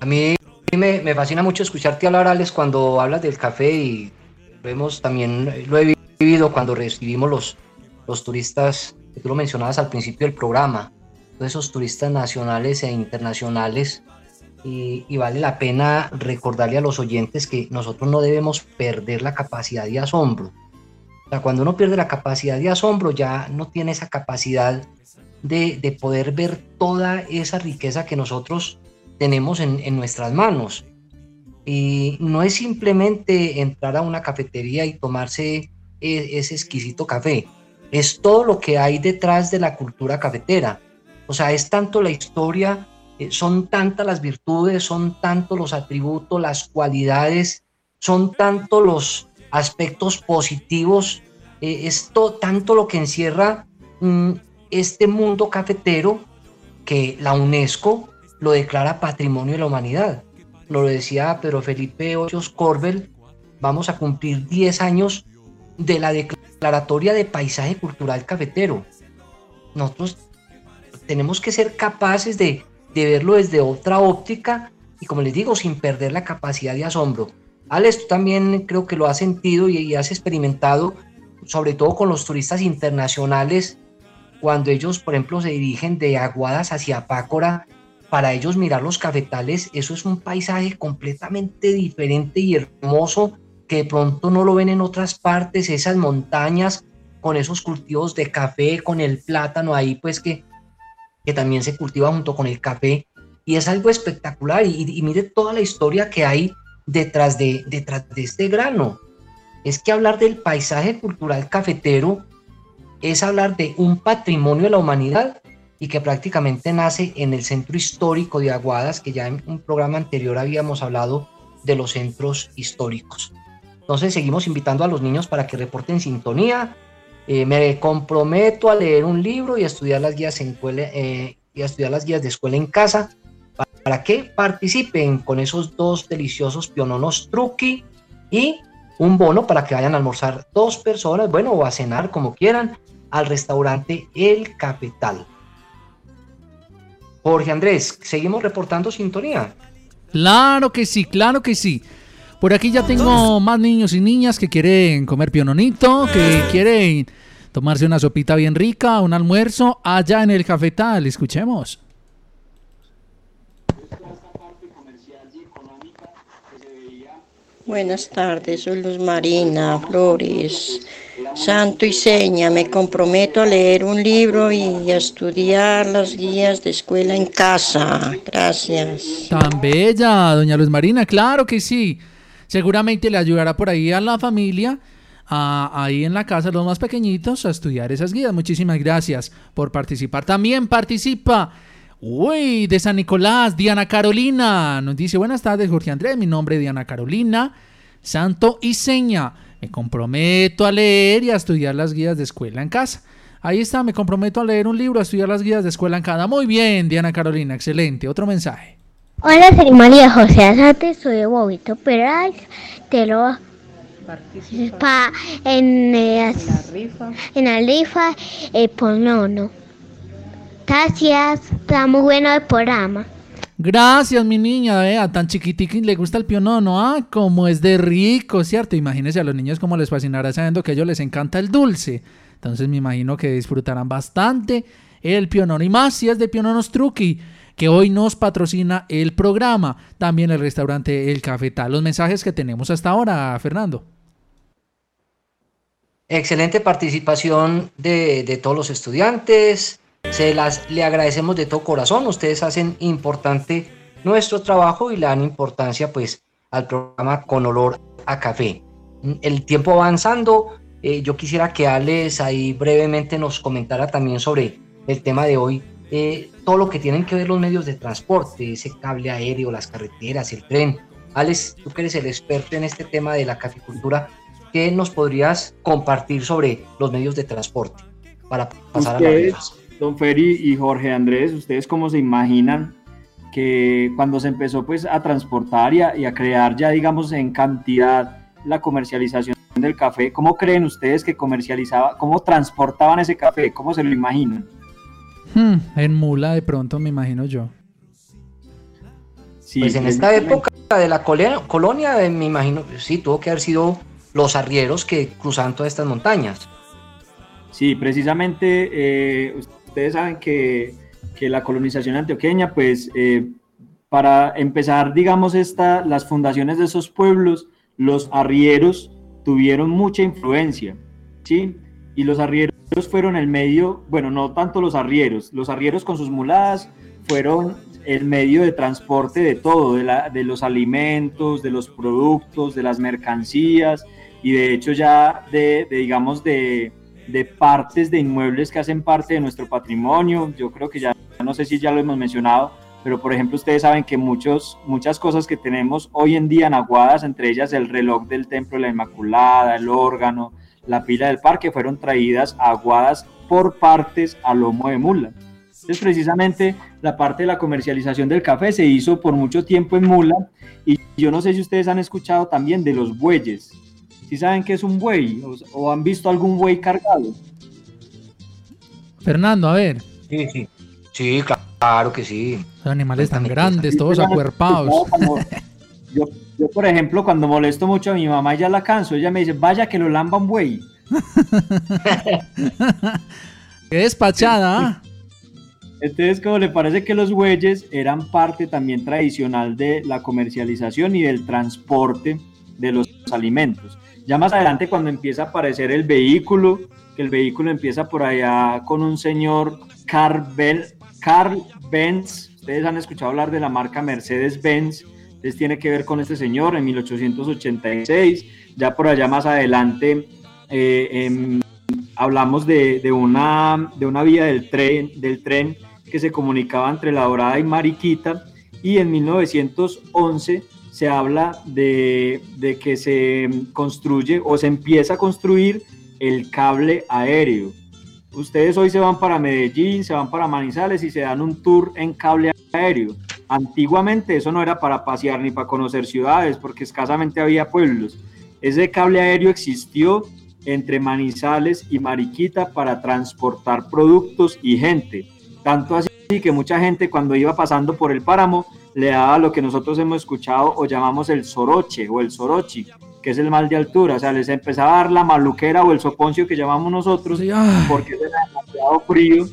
A mí me, fascina mucho escucharte hablar, Alex, cuando hablas del café y vemos también, lo he vivido cuando recibimos los, los turistas que tú lo mencionabas al principio del programa, todos esos turistas nacionales e internacionales y, vale la pena recordarle a los oyentes que nosotros no debemos perder la capacidad de asombro. O sea, cuando uno pierde la capacidad de asombro ya no tiene esa capacidad de, poder ver toda esa riqueza que nosotros tenemos en, nuestras manos. Y no es simplemente entrar a una cafetería y tomarse e, ese exquisito café, es todo lo que hay detrás de la cultura cafetera. O sea, es tanto la historia eh, son tantas las virtudes, son tantos los atributos, las cualidades, son tantos los aspectos positivos, eh, es tanto lo que encierra mm, este mundo cafetero que la UNESCO lo declara patrimonio de la humanidad. Lo decía Pedro Felipe Hoyos Corbel, vamos a cumplir 10 años de la declaratoria de paisaje cultural cafetero. Nosotros tenemos que ser capaces de de verlo desde otra óptica y como les digo, sin perder la capacidad de asombro. Alex, tú también creo que lo has sentido y, has experimentado, sobre todo con los turistas internacionales, cuando ellos, por ejemplo, se dirigen de Aguadas hacia Pácora, para ellos mirar los cafetales, eso es un paisaje completamente diferente y hermoso que de pronto no lo ven en otras partes, esas montañas con esos cultivos de café, con el plátano ahí, pues que que también se cultiva junto con el café y es algo espectacular y, mire toda la historia que hay detrás de, detrás de este grano. Es que hablar del paisaje cultural cafetero es hablar de un patrimonio de la humanidad y que prácticamente nace en el centro histórico de Aguadas, que ya en un programa anterior habíamos hablado de los centros históricos. Entonces seguimos invitando a los niños para que reporten sintonía, eh, me comprometo a leer un libro y estudiar las guías en, eh, y a estudiar las guías de escuela en casa para que participen con esos dos deliciosos piononos truqui y un bono para que vayan a almorzar dos personas, bueno, o a cenar como quieran, al restaurante El Capital. Jorge Andrés, seguimos reportando sintonía. Claro que sí, claro que sí. Por aquí ya tengo más niños y niñas que quieren comer piononito, que quieren tomarse una sopita bien rica, un almuerzo allá en el cafetal. Escuchemos. Buenas tardes, soy Luz Marina Flores. Santo y seña, me comprometo a leer un libro y a estudiar las guías de escuela en casa. Gracias. Tan bella, doña Luz Marina, claro que sí. Seguramente le ayudará por ahí a la familia, ahí en la casa, los más pequeñitos, a estudiar esas guías. Muchísimas gracias por participar. También participa. Uy, de San Nicolás, Diana Carolina. Nos dice, buenas tardes, Jorge Andrés. Mi nombre es Diana Carolina. Santo y seña. Me comprometo a leer y a estudiar las guías de escuela en casa. Ahí está, me comprometo a leer un libro, a estudiar las guías de escuela en casa. Muy bien, Diana Carolina, excelente. Otro mensaje. Hola, soy María José Azate, soy de Bobito Peral, te lo pa, en, eh, en la rifa, eh, por nono. Gracias, está muy bueno el programa. Gracias, mi niña, vea, tan chiquitiquín, le gusta el pionono, ah, como es de rico, ¿cierto? Imagínense a los niños cómo les fascinará sabiendo que a ellos les encanta el dulce. Entonces me imagino que disfrutarán bastante el pionono. Y más si es de Piononos Truqui, que hoy nos patrocina el programa. También el restaurante El Cafetal. Los mensajes que tenemos hasta ahora, Fernando. Excelente participación de, de todos los estudiantes. Se las le agradecemos de todo corazón. Ustedes hacen importante nuestro trabajo y le dan importancia pues al programa con olor a café. El tiempo avanzando, eh, yo quisiera que Alex ahí brevemente nos comentara también sobre el tema de hoy, eh, todo lo que tienen que ver los medios de transporte, ese cable aéreo, las carreteras, el tren. Alex, tú que eres el experto en este tema de la caficultura, ¿qué nos podrías compartir sobre los medios de transporte para pasar a la rifas? Don Feri y Jorge Andrés, ¿ustedes cómo se imaginan que cuando se empezó pues a transportar y a, y a crear ya digamos en cantidad la comercialización del café, ¿cómo creen ustedes que comercializaba, cómo transportaban ese café? ¿Cómo se lo imaginan? Hmm, en mula de pronto me imagino yo. pues en esta época de la colonia, me imagino, sí, tuvo que haber sido los arrieros que cruzaban todas estas montañas. Sí, precisamente eh, ustedes saben que, que la colonización antioqueña, pues eh, para empezar, digamos, esta, las fundaciones de esos pueblos, los arrieros tuvieron mucha influencia, ¿sí? Y los arrieros fueron el medio, bueno, no tanto los arrieros, los arrieros con sus muladas fueron el medio de transporte de todo, de, la- de los alimentos, de los productos, de las mercancías y de hecho ya de, de, digamos, de, de partes de inmuebles que hacen parte de nuestro patrimonio. Yo creo que ya, no sé si ya lo hemos mencionado, pero por ejemplo ustedes saben que muchos, muchas cosas que tenemos hoy en día en Aguadas, entre ellas el reloj del Templo de la Inmaculada, el órgano, la pila del parque, fueron traídas a Aguadas por partes a lomo de mula. Entonces precisamente la parte de la comercialización del café se hizo por mucho tiempo en mula y yo no sé si ustedes han escuchado también de los bueyes. ¿Sí saben qué es un buey? ¿O, o han visto algún buey cargado? Fernando, a ver. Sí, sí. Sí, claro que sí. Los animales tan grandes, todos acuerpados. No, como- Yo, yo, por ejemplo, cuando molesto mucho a mi mamá, ya la canso, ella me dice, vaya que lo lamba un buey. Qué despachada, ¿ah? Entonces, como le parece que los bueyes eran parte también tradicional de la comercialización y del transporte de los alimentos. Ya más adelante, cuando empieza a aparecer el vehículo, que el vehículo empieza por allá con un señor Carl, Ben- Benz, ustedes han escuchado hablar de la marca Mercedes-Benz, entonces tiene que ver con este señor en 1886, ya por allá más adelante eh, em, hablamos de, de una, de una vía del tren, del tren que se comunicaba entre La Dorada y Mariquita. Y en 1911 se habla de, de que se construye o se empieza a construir el cable aéreo. ustedes hoy se van para Medellín, se van para Manizales y se dan un tour en cable aéreo. Antiguamente eso no era para pasear ni para conocer ciudades, porque escasamente había pueblos. Ese cable aéreo existió entre Manizales y Mariquita para transportar productos y gente. Tanto así que mucha gente cuando iba pasando por el páramo le daba lo que nosotros hemos escuchado o llamamos el soroche o el sorochi, que es el mal de altura. O sea, les empezaba a dar la maluquera o el soponcio que llamamos nosotros porque era demasiado frío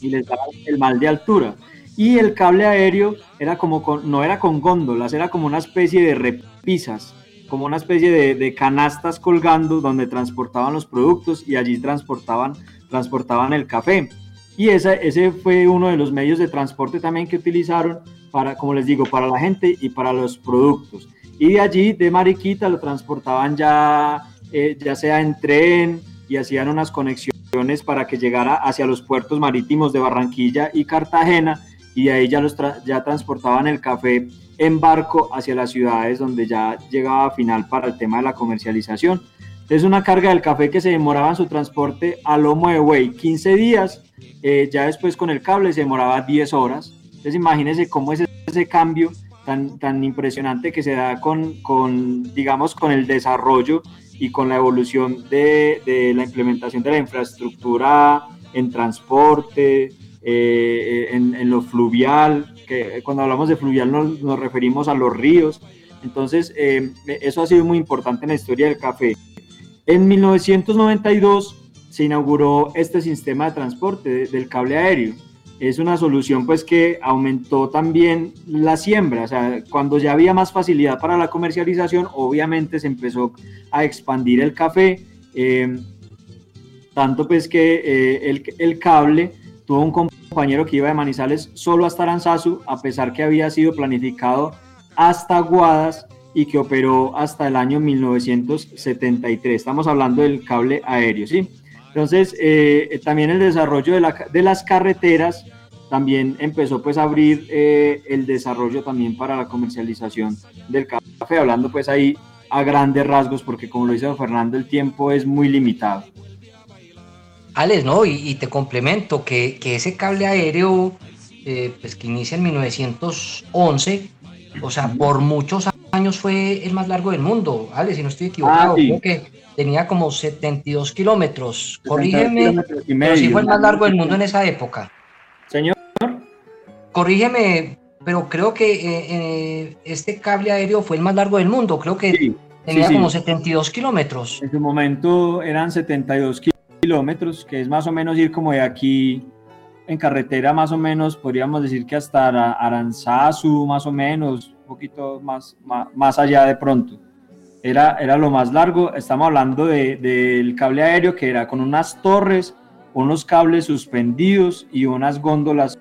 y les daba el mal de altura. Y el cable aéreo era como con- no era con góndolas, era como una especie de repisas, como una especie de, de canastas colgando donde transportaban los productos y allí transportaban, transportaban el café. Y esa, ese fue uno de los medios de transporte también que utilizaron para, como les digo, para la gente y para los productos. Y de allí, de Mariquita, lo transportaban ya, eh, ya sea en tren y hacían unas conexiones para que llegara hacia los puertos marítimos de Barranquilla y Cartagena y de ahí ya, los tra- ya transportaban el café en barco hacia las ciudades donde ya llegaba a final para el tema de la comercialización. Es una carga del café que se demoraba en su transporte a lomo de buey 15 días, eh, ya después con el cable se demoraba 10 horas. Entonces imagínense cómo es ese cambio tan, tan impresionante que se da con, con, digamos, con el desarrollo y con la evolución de, de la implementación de la infraestructura en transporte, eh, en, en lo fluvial, que cuando hablamos de fluvial nos, nos referimos a los ríos. Entonces, eh, eso ha sido muy importante en la historia del café. En 1992 se inauguró este sistema de transporte de- del cable aéreo. Es una solución pues que aumentó también la siembra, o sea, cuando ya había más facilidad para la comercialización, obviamente se empezó a expandir el café, eh, tanto pues que eh, el, el cable tuvo un compañero que iba de Manizales solo hasta Aranzazu, a pesar que había sido planificado hasta Guadas y que operó hasta el año 1973. Estamos hablando del cable aéreo, ¿sí? Entonces, eh, también el desarrollo de, la- de las carreteras también empezó pues a abrir eh, el desarrollo también para la comercialización del café, hablando pues ahí a grandes rasgos, porque como lo dice don Fernando, el tiempo es muy limitado. Alex, ¿no? Y, y te complemento que, que ese cable aéreo, eh, pues que inicia en 1911, o sea, por muchos años fue el más largo del mundo. Alex, si no estoy equivocado, Ah, sí. creo que tenía como 72 kilómetros. 72 Corrígeme, kilómetros y pero sí fue el más largo del mundo en esa época. Señor. Corrígeme, pero creo que eh, eh, este cable aéreo fue el más largo del mundo. Creo que tenía sí. como 72 kilómetros. En su momento eran 72 kilómetros, que es más o menos ir como de aquí en carretera, más o menos, podríamos decir que hasta Ara- Aranzazu, más o menos, poquito más, más, más allá de pronto. Era, era lo más largo, estamos hablando de- del cable aéreo que era con unas torres, unos cables suspendidos y unas góndolas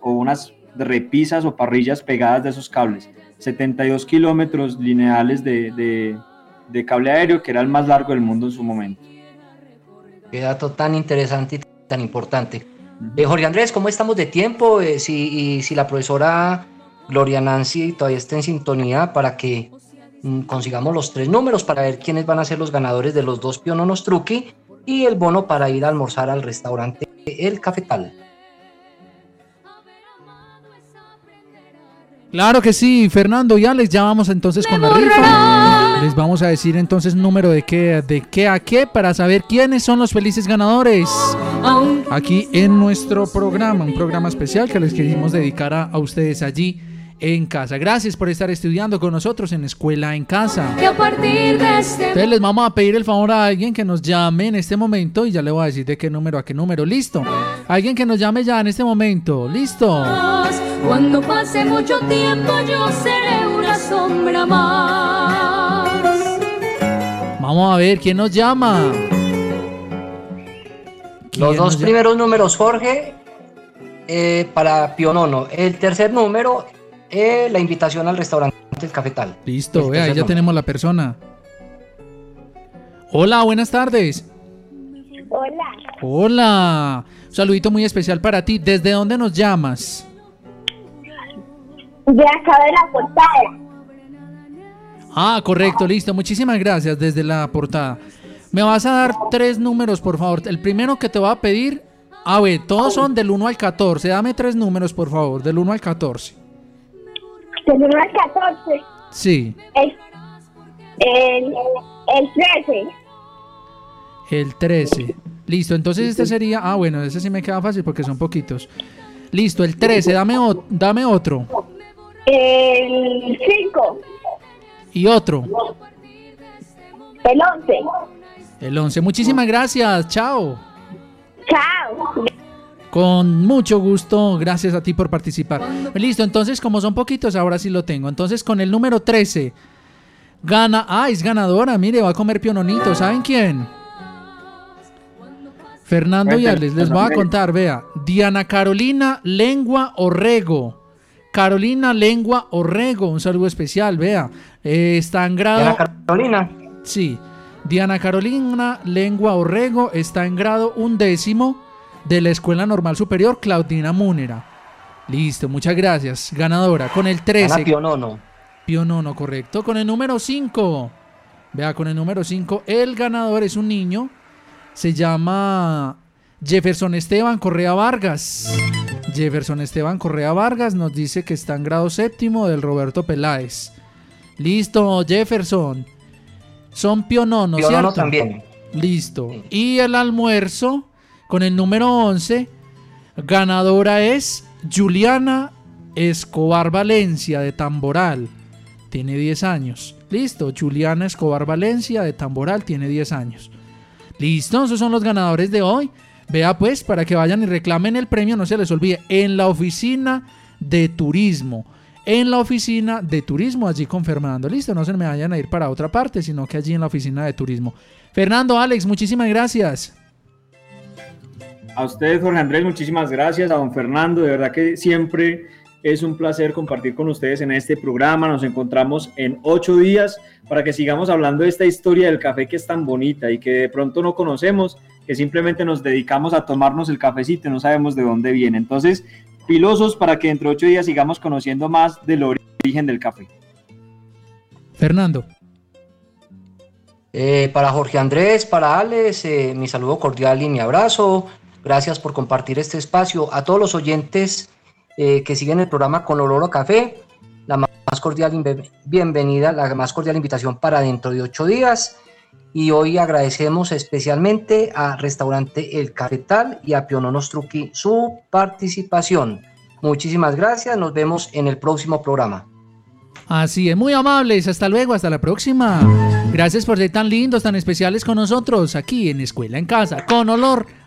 o unas repisas o parrillas pegadas de esos cables. 72 kilómetros lineales de, de- de cable aéreo, que era el más largo del mundo en su momento. Qué dato tan interesante y tan importante. Eh, Jorge Andrés, ¿cómo estamos de tiempo? Eh, si, y si la profesora Gloria Nancy todavía está en sintonía para que mm, consigamos los tres números para ver quiénes van a ser los ganadores de los dos piononos truqui y el bono para ir a almorzar al restaurante El Cafetal. Claro que sí, Fernando y Alex, ya vamos entonces con la rifa. Les vamos a decir entonces número de qué, de qué a qué para saber quiénes son los felices ganadores. Aquí en nuestro programa, un programa especial que les querimos dedicar a, a ustedes allí en casa. Gracias por estar estudiando con nosotros en Escuela en Casa. Que a partir de este Entonces les vamos a pedir el favor a alguien que nos llame en este momento y ya le voy a decir de qué número a qué número. Listo. Alguien que nos llame ya en este momento. Listo. Cuando pase mucho tiempo yo seré una sombra más. Vamos a ver quién nos llama. Los ¿Quién dos primeros números, Jorge, eh, para Pionono. El tercer número, eh, la invitación al restaurante El Cafetal. Listo, vea, ahí ya tenemos la persona. Hola, buenas tardes. Hola, Hola. Un saludito muy especial para ti. ¿Desde dónde nos llamas? de acá de la portada. Ah, correcto, listo. Muchísimas gracias desde la portada. Me vas a dar tres números, por favor. El primero que te voy a pedir. A ver, todos son del 1 al 14. Dame tres números, por favor, del 1 al 14. Del 1 al 14. Sí, El, el, el 13. el 13. Listo, entonces este sería. Ah, bueno, ese sí me queda fácil porque son poquitos. Listo, el 13. Dame, o- dame otro. El 5. Y otro. El 11. El 11. Muchísimas gracias. Chao. Chao. Con mucho gusto, gracias a ti por participar. Listo, entonces como son poquitos, ahora sí lo tengo. Entonces con el número 13, gana, ah, es ganadora, mire, va a comer piononito, ¿saben quién? Fernando y Cuénteme, Alex, les voy a contar, vea, Diana Carolina Lengua Orrego. Carolina Lengua Orrego, un saludo especial, vea. eh, está en grado... Diana Carolina. Sí, Diana Carolina Lengua Orrego está en grado undécimo de la Escuela Normal Superior Claudina Múnera. Listo, muchas gracias. Ganadora con el 13. Ana Pionono. Pionono, correcto. Con el número 5. Vea, con el número 5, el ganador es un niño. Se llama Jefferson Esteban Correa Vargas. Jefferson Esteban Correa Vargas nos dice que está en grado séptimo del Roberto Peláez. Listo, Jefferson. Son piononos, Pionono ¿cierto? también. Listo. Y el almuerzo con el número 11, ganadora es Juliana Escobar Valencia de Tamboral. Tiene 10 años. Listo, Juliana Escobar Valencia de Tamboral tiene 10 años. Listo, esos son los ganadores de hoy. Vea pues, para que vayan y reclamen el premio, no se les olvide, en la oficina de turismo. En la oficina de turismo, allí con Fernando. Listo, no se me vayan a ir para otra parte, sino que allí en la oficina de turismo. Fernando, Alex, muchísimas gracias. A ustedes, Jorge Andrés, muchísimas gracias. A don Fernando, de verdad que siempre es un placer compartir con ustedes en este programa. Nos encontramos en ocho días para que sigamos hablando de esta historia del café que es tan bonita y que de pronto no conocemos, que simplemente nos dedicamos a tomarnos el cafecito y no sabemos de dónde viene. Entonces, pilosos para que dentro de ocho días sigamos conociendo más del origen del café. Fernando. Eh, para Jorge Andrés, para Alex, eh, mi saludo cordial y mi abrazo. Gracias por compartir este espacio. A todos los oyentes eh, que siguen el programa con olor a café, la más cordial bienvenida, la más cordial invitación para dentro de ocho días. Y hoy agradecemos especialmente a Restaurante El Cafetal y a Piononos Truqui su participación. Muchísimas gracias, nos vemos en el próximo programa. Así es, muy amables. Hasta luego, hasta la próxima. Gracias por ser tan lindos, tan especiales con nosotros aquí en Escuela en Casa, con olor